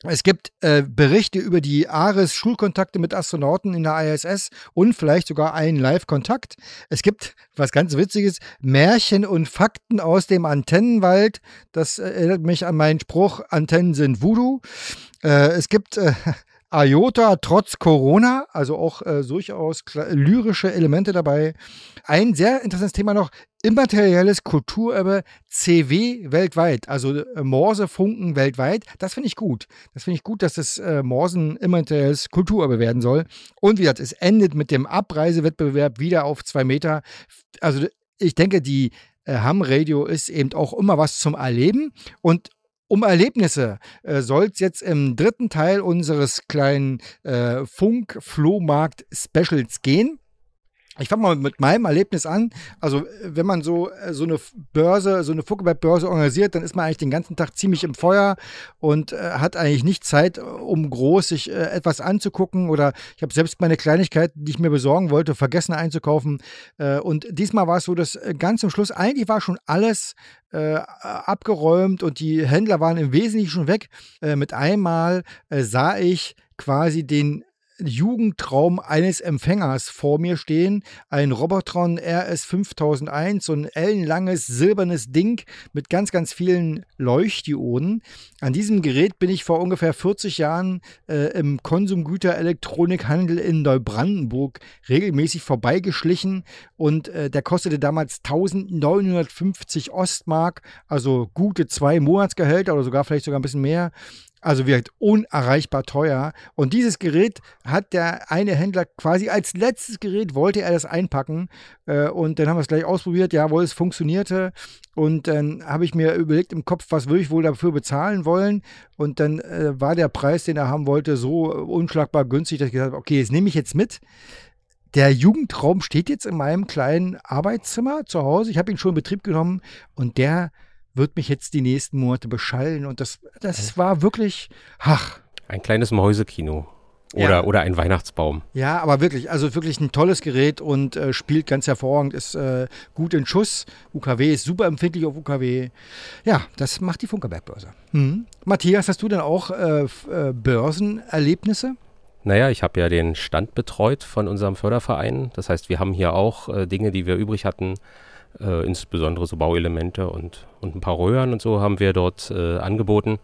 Es gibt äh, Berichte über die ARIS-Schulkontakte mit Astronauten in der ISS und vielleicht sogar einen Live-Kontakt. Es gibt, was ganz Witziges, Märchen und Fakten aus dem Antennenwald. Das erinnert mich an meinen Spruch, Antennen sind Voodoo. Äh, es gibt äh, IOTA trotz Corona, also auch äh, durchaus lyrische Elemente dabei. Ein sehr interessantes Thema noch, immaterielles Kulturerbe CW weltweit, also äh, Morsefunken weltweit. Das finde ich gut. Das finde ich gut, dass das äh, Morsen immaterielles Kulturerbe werden soll. Und wie gesagt, es endet mit dem Abreisewettbewerb wieder auf zwei Meter. Also ich denke, die äh, Ham Radio ist eben auch immer was zum Erleben. Und um Erlebnisse äh, soll es jetzt im dritten Teil unseres kleinen äh, Funk-Flohmarkt-Specials gehen. Ich fange mal mit meinem Erlebnis an. Also, wenn man so, äh, so eine Börse, so eine Fuckelberg-Börse organisiert, dann ist man eigentlich den ganzen Tag ziemlich im Feuer und äh, hat eigentlich nicht Zeit, um groß sich äh, etwas anzugucken. Oder ich habe selbst meine Kleinigkeiten, die ich mir besorgen wollte, vergessen einzukaufen. Äh, und diesmal war es so, dass äh, ganz zum Schluss, eigentlich war schon alles äh, abgeräumt und die Händler waren im Wesentlichen schon weg. mit einmal sah ich quasi den Jugendtraum eines Empfängers vor mir stehen. Ein Robotron RS 5001, so ein ellenlanges silbernes Ding mit ganz, ganz vielen Leuchtdioden. An diesem Gerät bin ich vor ungefähr 40 Jahren äh, im Konsumgüterelektronikhandel in Neubrandenburg regelmäßig vorbeigeschlichen und äh, der kostete damals 1950 Ostmark, also gute zwei Monatsgehälter oder sogar vielleicht sogar ein bisschen mehr. Also wird unerreichbar teuer. Und dieses Gerät hat der eine Händler quasi als letztes Gerät wollte er das einpacken. Äh, und dann haben wir es gleich ausprobiert. Jawohl, es funktionierte. Und dann habe ich mir überlegt im Kopf, was würde ich wohl dafür bezahlen wollen. Und dann äh, war der Preis, den er haben wollte, so unschlagbar günstig, dass ich gesagt habe, okay, das nehme ich jetzt mit. Der Jugendraum steht jetzt in meinem kleinen Arbeitszimmer zu Hause. Ich habe ihn schon in Betrieb genommen und der wird mich jetzt die nächsten Monate beschallen. Und das, das war wirklich, ach. Ein kleines Mäusekino. Oder, ja. oder ein Weihnachtsbaum. Ja, aber wirklich, also wirklich ein tolles Gerät und äh, spielt ganz hervorragend, ist äh, gut in Schuss. UKW ist super empfindlich auf UKW. Ja, das macht die Funkerberg-Börse. Mhm. Matthias, hast du denn auch äh, äh Börsenerlebnisse? Naja, ich habe ja den Stand betreut von unserem Förderverein. Das heißt, wir haben hier auch äh, Dinge, die wir übrig hatten, äh, insbesondere so Bauelemente und, und ein paar Röhren und so haben wir dort äh, angeboten.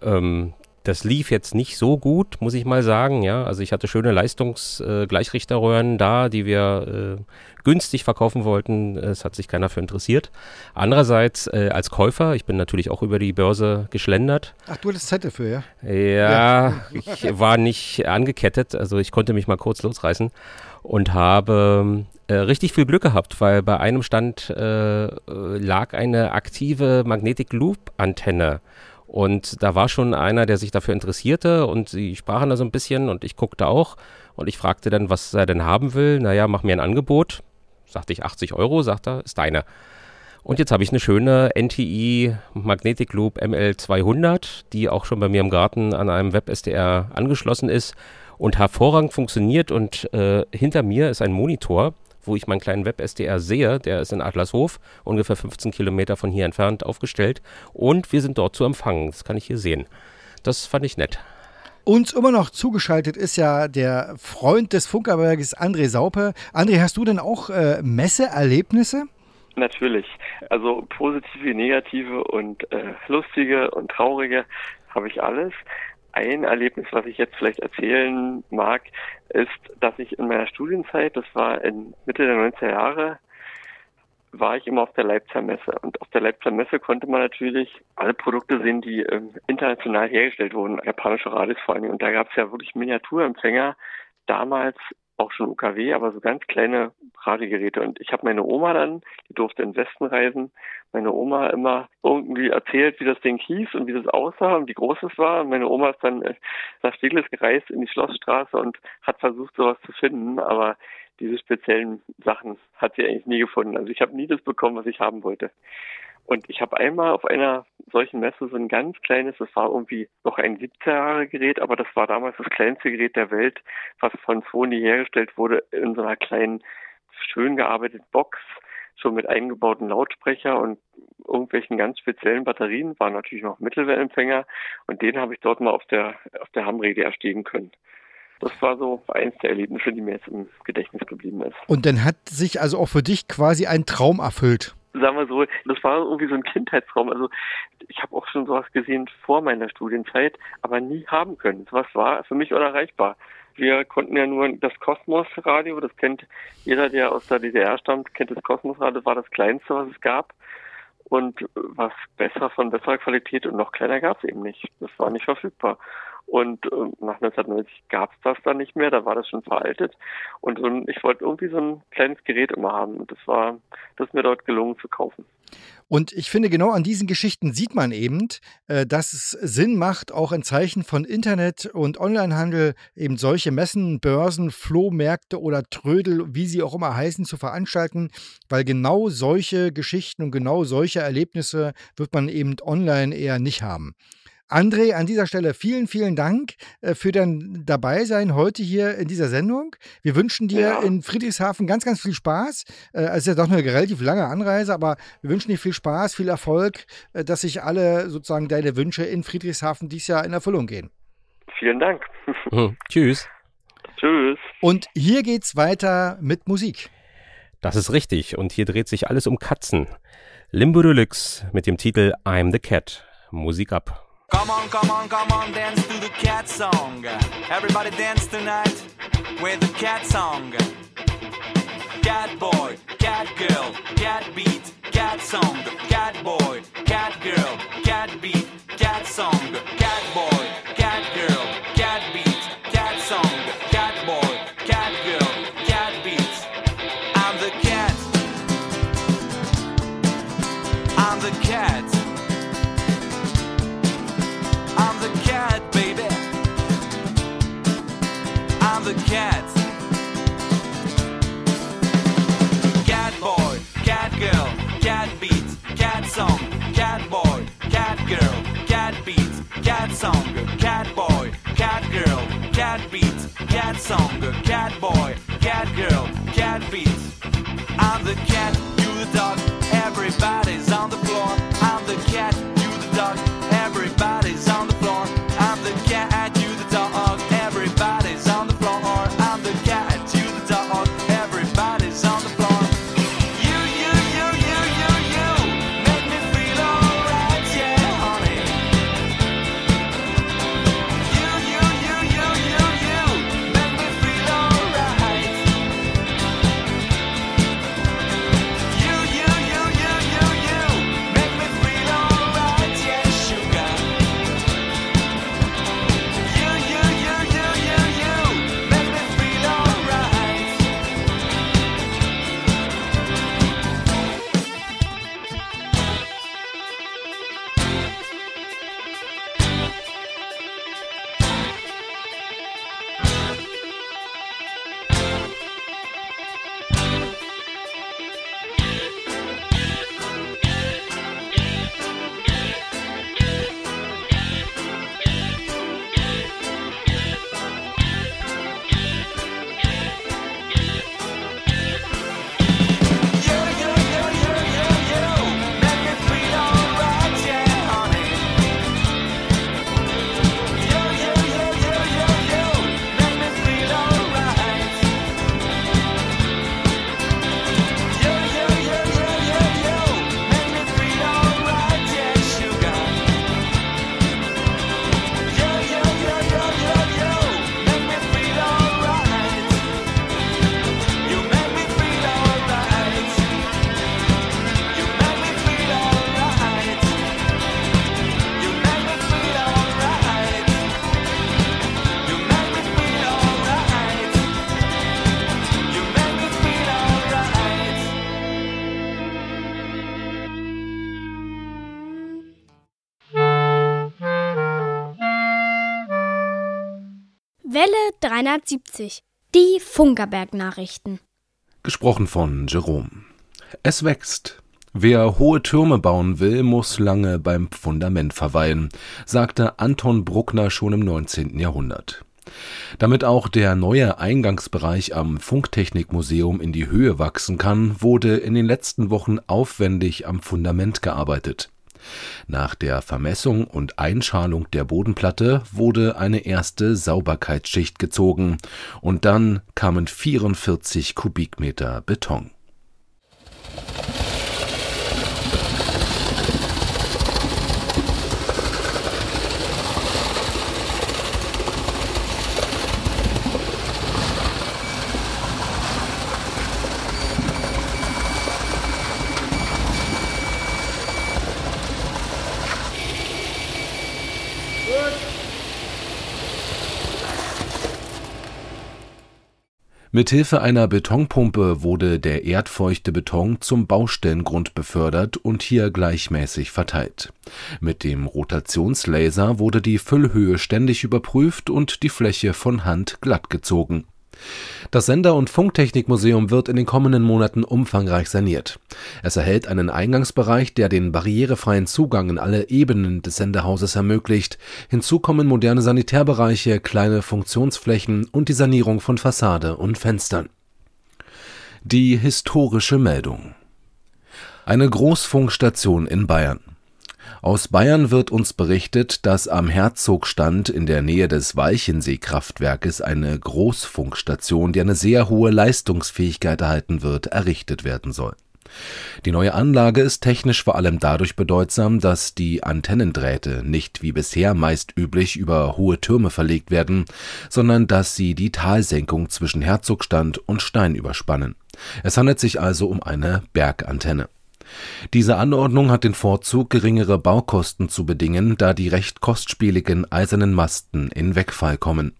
Ähm, das lief jetzt nicht so gut, muss ich mal sagen. Ja, also ich hatte schöne Leistungsgleichrichterröhren äh, da, die wir äh, günstig verkaufen wollten. Es hat sich keiner für interessiert. Andererseits äh, als Käufer, ich bin natürlich auch über die Börse geschlendert. Ach, du hattest Zeit dafür, ja? Ja, ja. ich war nicht angekettet, also ich konnte mich mal kurz losreißen und habe äh, richtig viel Glück gehabt, weil bei einem Stand äh, lag eine aktive Magnetic Loop Antenne. Und da war schon einer, der sich dafür interessierte und sie sprachen da so ein bisschen und ich guckte auch und ich fragte dann, was er denn haben will. Naja, mach mir ein Angebot. Sagte ich 80 Euro, sagt er, ist deine. Und jetzt habe ich eine schöne NTI Magnetic Loop ML200, die auch schon bei mir im Garten an einem Web-SDR angeschlossen ist und hervorragend funktioniert. Und äh, hinter mir ist ein Monitor, wo ich meinen kleinen Web-SDR sehe. Der ist in Adlershof, ungefähr 15 Kilometer von hier entfernt aufgestellt. Und wir sind dort zu empfangen. Das kann ich hier sehen. Das fand ich nett. Uns immer noch zugeschaltet ist ja der Freund des Funkerberges André Saupe. André, hast du denn auch äh, Messeerlebnisse? Natürlich. Also positive, negative und äh, lustige und traurige habe ich alles. Ein Erlebnis, was ich jetzt vielleicht erzählen mag, ist, dass ich in meiner Studienzeit, das war in Mitte der 90er Jahre, war ich immer auf der Leipziger Messe. Und auf der Leipziger Messe konnte man natürlich alle Produkte sehen, die ähm, international hergestellt wurden, japanische Radios vor allem. Und da gab es ja wirklich Miniaturempfänger, damals auch schon UKW, aber so ganz kleine Radiogeräte. Und ich habe meine Oma dann, die durfte in den Westen reisen, meine Oma immer irgendwie erzählt, wie das Ding hieß und wie das aussah und wie groß es war. Und meine Oma ist dann äh, nach Steglitz gereist in die Schlossstraße und hat versucht, sowas zu finden, aber diese speziellen Sachen hat sie eigentlich nie gefunden. Also ich habe nie das bekommen, was ich haben wollte. Und ich habe einmal auf einer solchen Messe so ein ganz kleines, das war irgendwie noch ein 17-Jahre-Gerät, aber das war damals das kleinste Gerät der Welt, was von Sony hergestellt wurde, in so einer kleinen, schön gearbeiteten Box, schon mit eingebauten Lautsprecher und irgendwelchen ganz speziellen Batterien, war natürlich noch Mittelwellenempfänger und den habe ich dort mal auf der, auf der Hamrede erstehen können. Das war so eins der Erlebnisse, die mir jetzt im Gedächtnis geblieben ist. Und dann hat sich also auch für dich quasi ein Traum erfüllt sagen wir so, das war irgendwie so ein Kindheitsraum. Also ich habe auch schon sowas gesehen vor meiner Studienzeit, aber nie haben können. Sowas war für mich unerreichbar. Wir konnten ja nur das Kosmos-Radio, das kennt jeder, der aus der DDR stammt, kennt das Kosmos-Radio, war das kleinste, was es gab. Und was besser von besserer Qualität und noch kleiner gab es eben nicht. Das war nicht verfügbar. Und äh, nach 1990 gab es das dann nicht mehr, da war das schon veraltet. Und so ich wollte irgendwie so ein kleines Gerät immer haben. Und das war, das ist mir dort gelungen zu kaufen. Und ich finde, genau an diesen Geschichten sieht man eben, äh, dass es Sinn macht, auch in Zeichen von Internet und Onlinehandel eben solche Messen, Börsen, Flohmärkte oder Trödel, wie sie auch immer heißen, zu veranstalten, weil genau solche Geschichten und genau solche Erlebnisse wird man eben online eher nicht haben. André, an dieser Stelle vielen, vielen Dank äh, für dein Dabeisein heute hier in dieser Sendung. Wir wünschen dir ja. in Friedrichshafen ganz, ganz viel Spaß. Äh, es ist ja doch eine relativ lange Anreise, aber wir wünschen dir viel Spaß, viel Erfolg, äh, dass sich alle sozusagen deine Wünsche in Friedrichshafen dieses Jahr in Erfüllung gehen. Vielen Dank. [LAUGHS] Hm, tschüss. Tschüss. Und hier geht's weiter mit Musik. Das ist richtig. Und hier dreht sich alles um Katzen. Limbo Deluxe mit dem Titel I'm the Cat. Musik ab. Come on, come on, come on, dance to the cat song. Everybody dance tonight with the cat song. Cat boy, cat girl, cat beat, cat song. Cat boy, cat girl, cat beat, cat song. Cat boy, cat girl, the cat. Cat boy, cat girl, cat beat, cat song. Cat boy, cat girl, cat beat, cat song. Cat boy, cat girl, cat beat, cat song. Cat boy, cat girl, cat beat. I'm the cat, you the dog. Everybody's on the floor. I'm the cat, you the dog. Everybody's on the 370. Die Funkerberg-Nachrichten. Gesprochen von Jerome. Es wächst. Wer hohe Türme bauen will, muss lange beim Fundament verweilen, sagte Anton Bruckner schon im 19. Jahrhundert. Damit auch der neue Eingangsbereich am Funktechnikmuseum in die Höhe wachsen kann, wurde in den letzten Wochen aufwendig am Fundament gearbeitet. Nach der Vermessung und Einschalung der Bodenplatte wurde eine erste Sauberkeitsschicht gezogen und dann kamen 44 Kubikmeter Beton. Mithilfe einer Betonpumpe wurde der erdfeuchte Beton zum Baustellengrund befördert und hier gleichmäßig verteilt. Mit dem Rotationslaser wurde die Füllhöhe ständig überprüft und die Fläche von Hand glattgezogen das Sender und Funktechnikmuseum wird in den kommenden Monaten umfangreich saniert. Es erhält einen Eingangsbereich, der den barrierefreien Zugang in alle Ebenen des Sendehauses ermöglicht. Hinzu kommen moderne Sanitärbereiche, kleine Funktionsflächen und die Sanierung von Fassade und Fenstern. Die historische Meldung Eine Großfunkstation in Bayern aus Bayern wird uns berichtet, dass am Herzogstand in der Nähe des Walchensee-Kraftwerkes eine Großfunkstation, die eine sehr hohe Leistungsfähigkeit erhalten wird, errichtet werden soll. Die neue Anlage ist technisch vor allem dadurch bedeutsam, dass die Antennendrähte nicht wie bisher meist üblich über hohe Türme verlegt werden, sondern dass sie die Talsenkung zwischen Herzogstand und Stein überspannen. Es handelt sich also um eine Bergantenne diese Anordnung hat den Vorzug, geringere Baukosten zu bedingen, da die recht kostspieligen eisernen Masten in Wegfall kommen.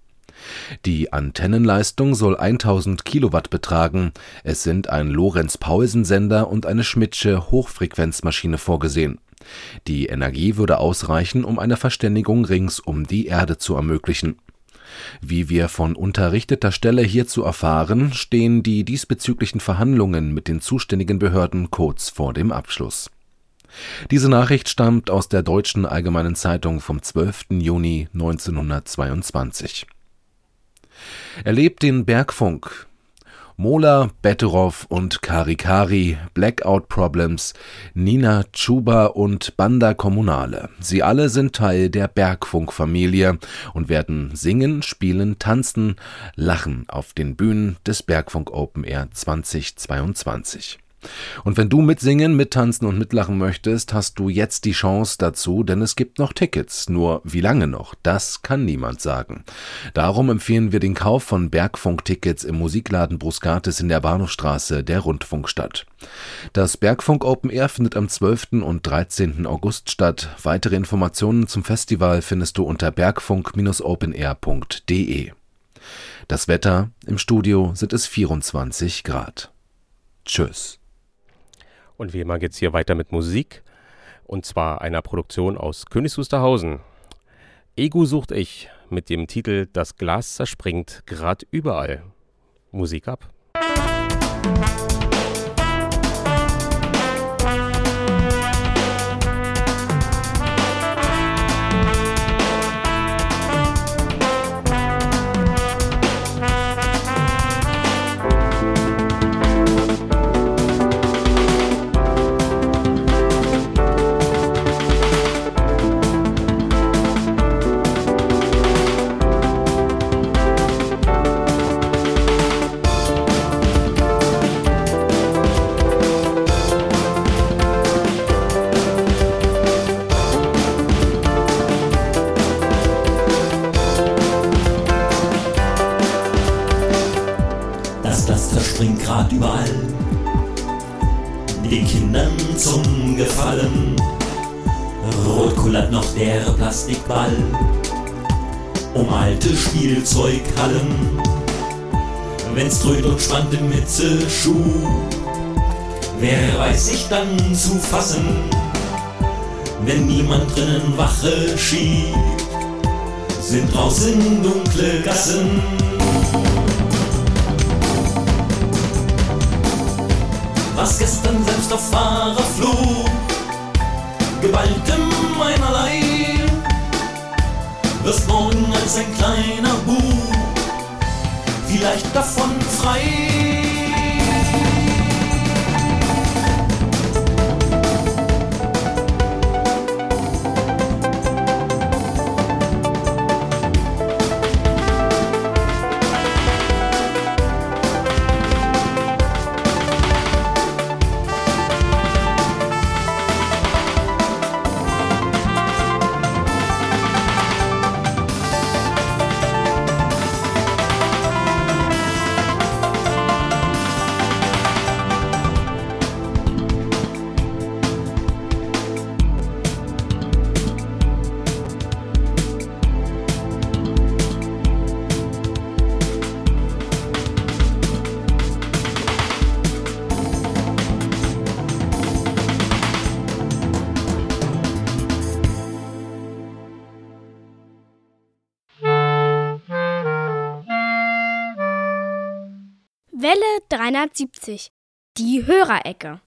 Die Antennenleistung soll 1000 Kilowatt betragen, es sind ein Lorenz-Paulsen-Sender und eine Schmidtsche Hochfrequenzmaschine vorgesehen. Die Energie würde ausreichen, um eine Verständigung rings um die Erde zu ermöglichen wie wir von unterrichteter Stelle hierzu erfahren, stehen die diesbezüglichen Verhandlungen mit den zuständigen Behörden kurz vor dem Abschluss. Diese Nachricht stammt aus der Deutschen Allgemeinen Zeitung vom 12. Juni 1922. Erlebt den Bergfunk, Mola, Betterow und Karikari, Blackout Problems, Nina Chuba und Banda Kommunale. Sie alle sind Teil der Bergfunkfamilie und werden singen, spielen, tanzen, lachen auf den Bühnen des Bergfunk Open Air 2022. Und wenn du mitsingen, mittanzen und mitlachen möchtest, hast du jetzt die Chance dazu, denn es gibt noch Tickets. Nur wie lange noch? Das kann niemand sagen. Darum empfehlen wir den Kauf von Bergfunk-Tickets im Musikladen Bruskatis in der Bahnhofstraße der Rundfunkstadt. Das Bergfunk Open Air findet am 12. und 13. August statt. Weitere Informationen zum Festival findest du unter bergfunk-openair.de. Das Wetter im Studio sind es 24 Grad. Tschüss. Und wie immer geht es hier weiter mit Musik. Und zwar einer Produktion aus Königs Wusterhausen. Ego sucht ich mit dem Titel Das Glas zerspringt grad überall. Musik ab. Spielzeughallen. Wenn's dröhnt und spannt im Hitzeschuh, wer weiß sich dann zu fassen, wenn niemand drinnen Wache schiebt. sind draußen dunkle Gassen. Was gestern selbst auf Fahrer kleiner Bub vielleicht davon frei. Welle 370. Die Hörerecke.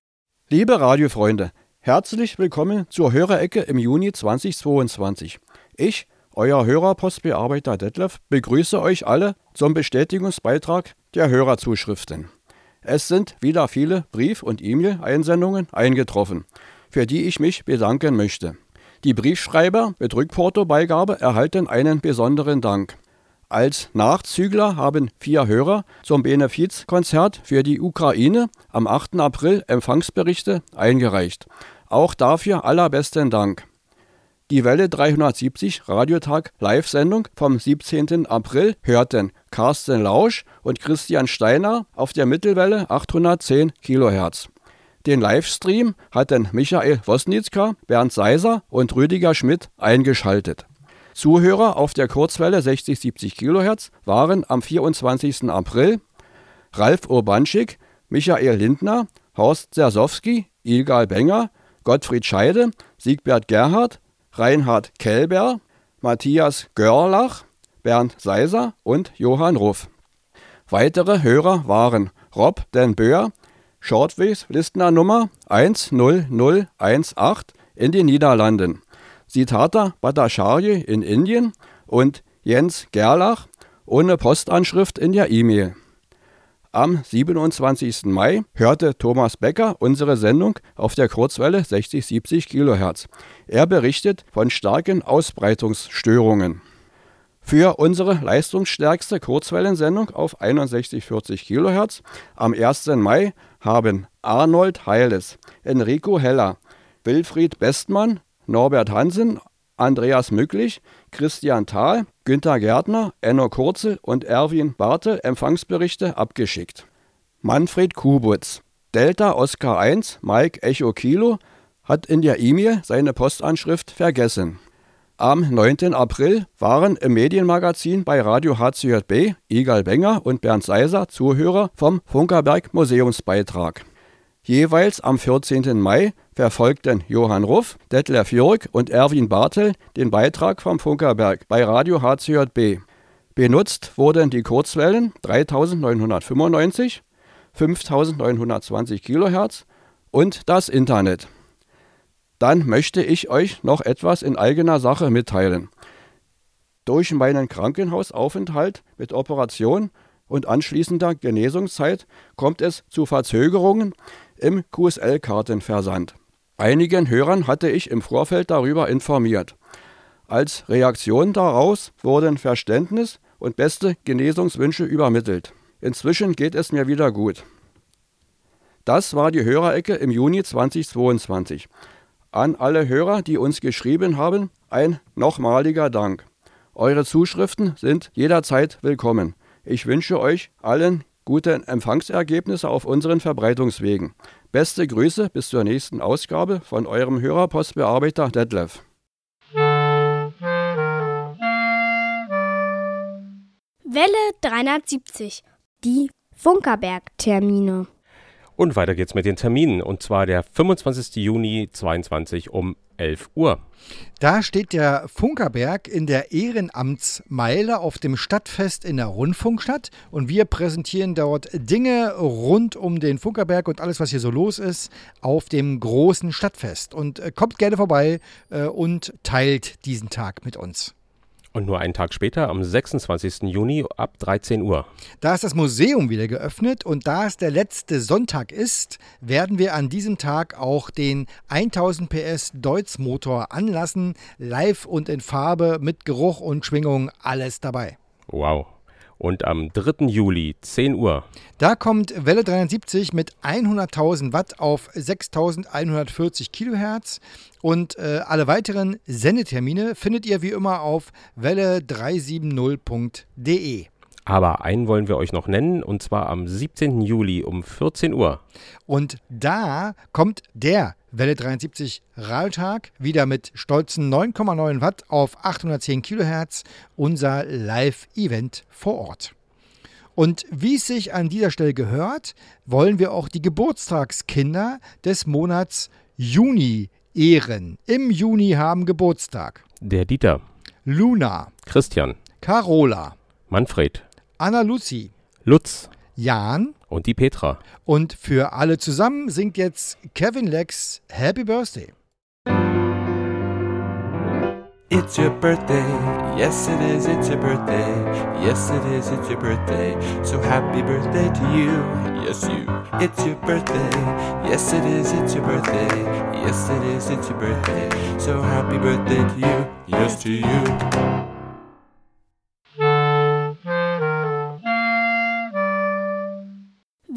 Liebe Radiofreunde, herzlich willkommen zur Hörerecke im Juni 2022. Ich, euer Hörerpostbearbeiter Detlef, begrüße euch alle zum Bestätigungsbeitrag der Hörerzuschriften. Es sind wieder viele Brief- und E-Mail-Einsendungen eingetroffen, für die ich mich bedanken möchte. Die Briefschreiber mit Rückportobeigabe erhalten einen besonderen Dank. Als Nachzügler haben vier Hörer zum Benefizkonzert für die Ukraine am 8. April Empfangsberichte eingereicht. Auch dafür allerbesten Dank. Die Welle 370 Radiotag Live-Sendung vom 17. April hörten Carsten Lausch und Christian Steiner auf der Mittelwelle 810 kHz. Den Livestream hatten Michael Wosnitzka, Bernd Seiser und Rüdiger Schmidt eingeschaltet. Zuhörer auf der Kurzwelle 60-70 kHz waren am 24. April Ralf Urbanschik, Michael Lindner, Horst Sersowski, Ilgal Benger, Gottfried Scheide, Siegbert Gerhard, Reinhard Kellber, Matthias Görlach, Bernd Seiser und Johann Ruff. Weitere Hörer waren Rob Den Böhr, Shortways Listner-Nummer 10018 in den Niederlanden. Sitata Bhattacharya in Indien und Jens Gerlach ohne Postanschrift in der E-Mail. Am 27. Mai hörte Thomas Becker unsere Sendung auf der Kurzwelle 60-70 kHz. Er berichtet von starken Ausbreitungsstörungen. Für unsere leistungsstärkste Kurzwellensendung auf 61-40 kHz am 1. Mai haben Arnold Heiles, Enrico Heller, Wilfried Bestmann, Norbert Hansen, Andreas Mücklich, Christian Thal, Günther Gärtner, Enno Kurzel und Erwin Bartel Empfangsberichte abgeschickt. Manfred Kubutz, Delta Oscar 1, Mike Echo Kilo, hat in der E-Mail seine Postanschrift vergessen. Am 9. April waren im Medienmagazin bei Radio HCJB Igal Benger und Bernd Seiser Zuhörer vom Funkerberg Museumsbeitrag. Jeweils am 14. Mai verfolgten Johann Ruff, Detlef Jürg und Erwin Bartel den Beitrag vom Funkerberg bei Radio HCJB. Benutzt wurden die Kurzwellen 3995, 5920 kHz und das Internet. Dann möchte ich euch noch etwas in eigener Sache mitteilen. Durch meinen Krankenhausaufenthalt mit Operation und anschließender Genesungszeit kommt es zu Verzögerungen im QSL-Kartenversand. Einigen Hörern hatte ich im Vorfeld darüber informiert. Als Reaktion daraus wurden Verständnis und beste Genesungswünsche übermittelt. Inzwischen geht es mir wieder gut. Das war die Hörerecke im Juni 2022. An alle Hörer, die uns geschrieben haben, ein nochmaliger Dank. Eure Zuschriften sind jederzeit willkommen. Ich wünsche euch allen gute Empfangsergebnisse auf unseren Verbreitungswegen. Beste Grüße bis zur nächsten Ausgabe von eurem Hörerpostbearbeiter Detlef. Welle 370. Die Funkerberg-Termine. Und weiter geht's mit den Terminen. Und zwar der 25. Juni 22 um 11 Uhr. Da steht der Funkerberg in der Ehrenamtsmeile auf dem Stadtfest in der Rundfunkstadt und wir präsentieren dort Dinge rund um den Funkerberg und alles, was hier so los ist, auf dem großen Stadtfest. Und äh, kommt gerne vorbei äh, und teilt diesen Tag mit uns. Und nur einen Tag später, am 26. Juni ab 13 Uhr. Da ist das Museum wieder geöffnet und da es der letzte Sonntag ist, werden wir an diesem Tag auch den 1000 PS Deutz Motor anlassen, live und in Farbe, mit Geruch und Schwingung, alles dabei. Wow. Und am 3. Juli, 10 Uhr. Da kommt Welle 370 mit 100.000 Watt auf 6.140 Kilohertz. Und äh, alle weiteren Sendetermine findet ihr wie immer auf welle370.de. Aber einen wollen wir euch noch nennen, und zwar am 17. Juli um 14 Uhr. Und da kommt der Welle 73 Rahltag wieder mit stolzen 9,9 Watt auf 810 Kilohertz, unser Live-Event vor Ort. Und wie es sich an dieser Stelle gehört, wollen wir auch die Geburtstagskinder des Monats Juni ehren. Im Juni haben Geburtstag Der Dieter, Luna, Christian, Carola, Manfred, Anna Lucy, Lutz Jan. Und die Petra. und für alle zusammen singt jetzt Kevin Lex Happy Birthday. It's your birthday, yes it is, it's your birthday, yes it is, it's your birthday, so happy birthday to you, yes you. It's your birthday, yes it is, it's your birthday, yes it is, it's your birthday, so happy birthday to you, yes to you.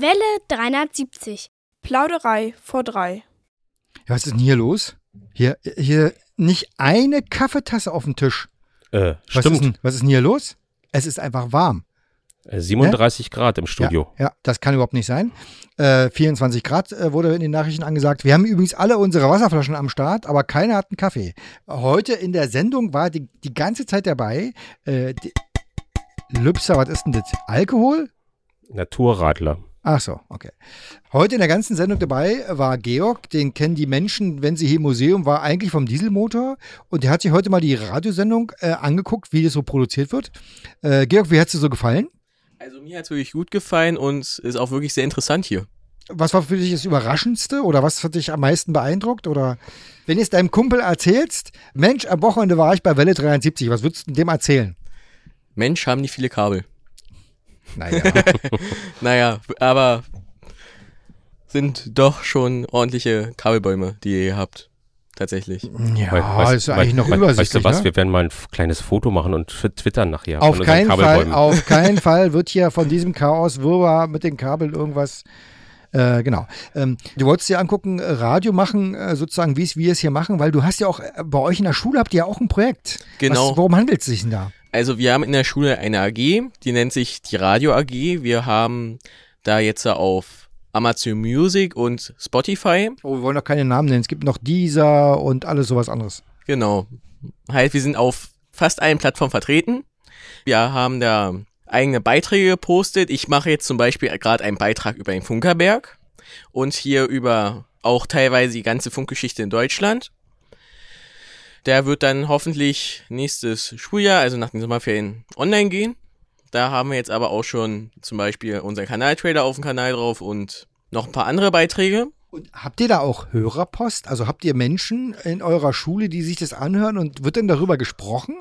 Welle 370. Plauderei vor drei. Ja, was ist denn hier los? Hier, hier nicht eine Kaffeetasse auf dem Tisch. Äh, Was ist, denn, was ist denn hier los? Es ist einfach warm. Äh, 37 Grad im Studio. Ja, ja, das kann überhaupt nicht sein. Äh, 24 Grad äh, wurde in den Nachrichten angesagt. Wir haben übrigens alle unsere Wasserflaschen am Start, aber keiner hat einen Kaffee. Heute in der Sendung war die, die ganze Zeit dabei. Äh, die, Lübser, was ist denn das? Alkohol? Naturradler. Ach so, okay. Heute in der ganzen Sendung dabei war Georg, den kennen die Menschen, wenn sie hier im Museum war, eigentlich vom Dieselmotor. Und der hat sich heute mal die Radiosendung äh, angeguckt, wie das so produziert wird. Äh, Georg, wie hat es dir so gefallen? Also mir hat es wirklich gut gefallen und ist auch wirklich sehr interessant hier. Was war für dich das Überraschendste oder was hat dich am meisten beeindruckt? Oder wenn du es deinem Kumpel erzählst, Mensch, am Wochenende war ich bei Welle 73, was würdest du dem erzählen? Mensch, haben die viele Kabel. Naja. [LAUGHS] naja, aber sind doch schon ordentliche Kabelbäume, die ihr hier habt. Tatsächlich. Ja, Weißt- ist eigentlich noch weißt- übersichtlich. Weißt du was? ne? Wir werden mal ein kleines Foto machen und tw- twittern nachher. Auf keinen, Fall, auf [LAUGHS] keinen Fall wird hier von diesem Chaos Wirrwarr mit den Kabeln irgendwas. Äh, genau. Ähm, du wolltest dir angucken, äh, Radio machen, äh, sozusagen, wie es wir es hier machen, weil du hast ja auch, äh, bei euch in der Schule habt ihr ja auch ein Projekt. Genau. Was, worum handelt es sich denn da? Also wir haben in der Schule eine AG, die nennt sich die Radio AG. Wir haben da jetzt auf Amazon Music und Spotify. Oh, wir wollen doch keine Namen nennen. Es gibt noch dieser und alles sowas anderes. Genau. Halt, wir sind auf fast allen Plattformen vertreten. Wir haben da eigene Beiträge gepostet. Ich mache jetzt zum Beispiel gerade einen Beitrag über den Funkerberg und hier über auch teilweise die ganze Funkgeschichte in Deutschland. Der wird dann hoffentlich nächstes Schuljahr, also nach den Sommerferien, online gehen. Da haben wir jetzt aber auch schon zum Beispiel unseren Kanaltrailer auf dem Kanal drauf und noch ein paar andere Beiträge. Habt ihr da auch Hörerpost? Also habt ihr Menschen in eurer Schule, die sich das anhören und wird denn darüber gesprochen?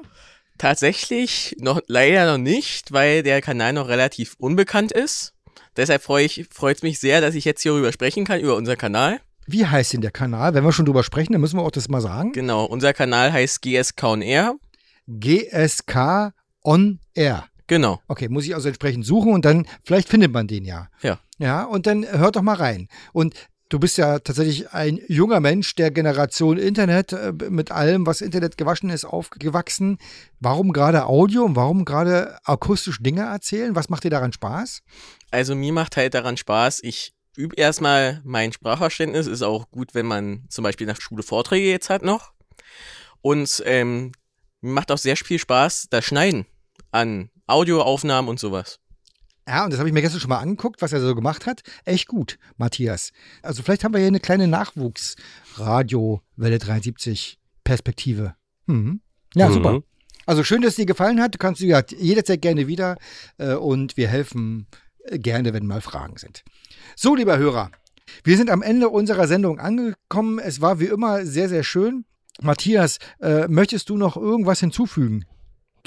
Tatsächlich noch leider noch nicht, weil der Kanal noch relativ unbekannt ist. Deshalb freue ich, freut es mich sehr, dass ich jetzt hierüber sprechen kann, über unseren Kanal. Wie heißt denn der Kanal? Wenn wir schon drüber sprechen, dann müssen wir auch das mal sagen. Genau, unser Kanal heißt GSK on Air. GSK on Air. Genau. Okay, muss ich also entsprechend suchen und dann, vielleicht findet man den ja. Ja. Ja, und dann hört doch mal rein. Und du bist ja tatsächlich ein junger Mensch der Generation Internet, äh, mit allem, was Internet gewaschen ist, aufgewachsen. Warum gerade Audio und warum gerade akustisch Dinge erzählen? Was macht dir daran Spaß? Also mir macht halt daran Spaß. Ich übe erstmal mein Sprachverständnis. Ist auch gut, wenn man zum Beispiel nach der Schule Vorträge jetzt hat noch. Und ähm, mir macht auch sehr viel Spaß das Schneiden an Audioaufnahmen und sowas. Ja, und das habe ich mir gestern schon mal angeguckt, was er so gemacht hat. Echt gut, Matthias. Also vielleicht haben wir hier eine kleine Nachwuchs-Radio-Welle 73 Perspektive. Mhm. Ja, Mhm. super. Also schön, dass es dir gefallen hat. Du kannst ja jederzeit gerne wieder äh, und wir helfen gerne, wenn mal Fragen sind. So, lieber Hörer, wir sind am Ende unserer Sendung angekommen. Es war wie immer sehr, sehr schön. Matthias, äh, möchtest du noch irgendwas hinzufügen?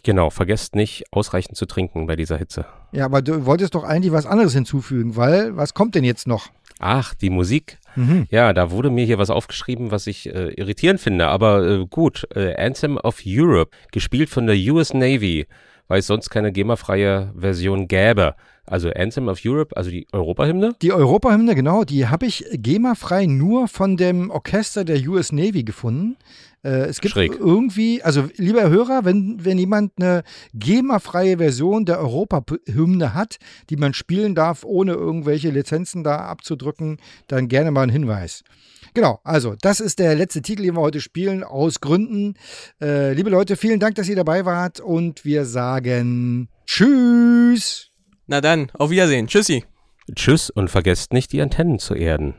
Genau, vergesst nicht, ausreichend zu trinken bei dieser Hitze. Ja, aber du wolltest doch eigentlich was anderes hinzufügen, weil was kommt denn jetzt noch? Ach, die Musik. Mhm. Ja, da wurde mir hier was aufgeschrieben, was ich äh, irritierend finde, aber äh, gut. Äh, Anthem of Europe, gespielt von der US Navy, weil es sonst keine GEMA-freie Version gäbe. Also Anthem of Europe, also die Europahymne. Die Europahymne, genau, die habe ich GEMA-frei nur von dem Orchester der US Navy gefunden. Äh, es gibt Schräg. irgendwie, also lieber Hörer, wenn, wenn jemand eine GEMA-freie Version der Europahymne hat, die man spielen darf, ohne irgendwelche Lizenzen da abzudrücken, dann gerne mal einen Hinweis. Genau, also das ist der letzte Titel, den wir heute spielen, aus Gründen. Äh, liebe Leute, vielen Dank, dass ihr dabei wart und wir sagen Tschüss. Na dann, auf Wiedersehen. Tschüssi. Tschüss und vergesst nicht, die Antennen zu erden.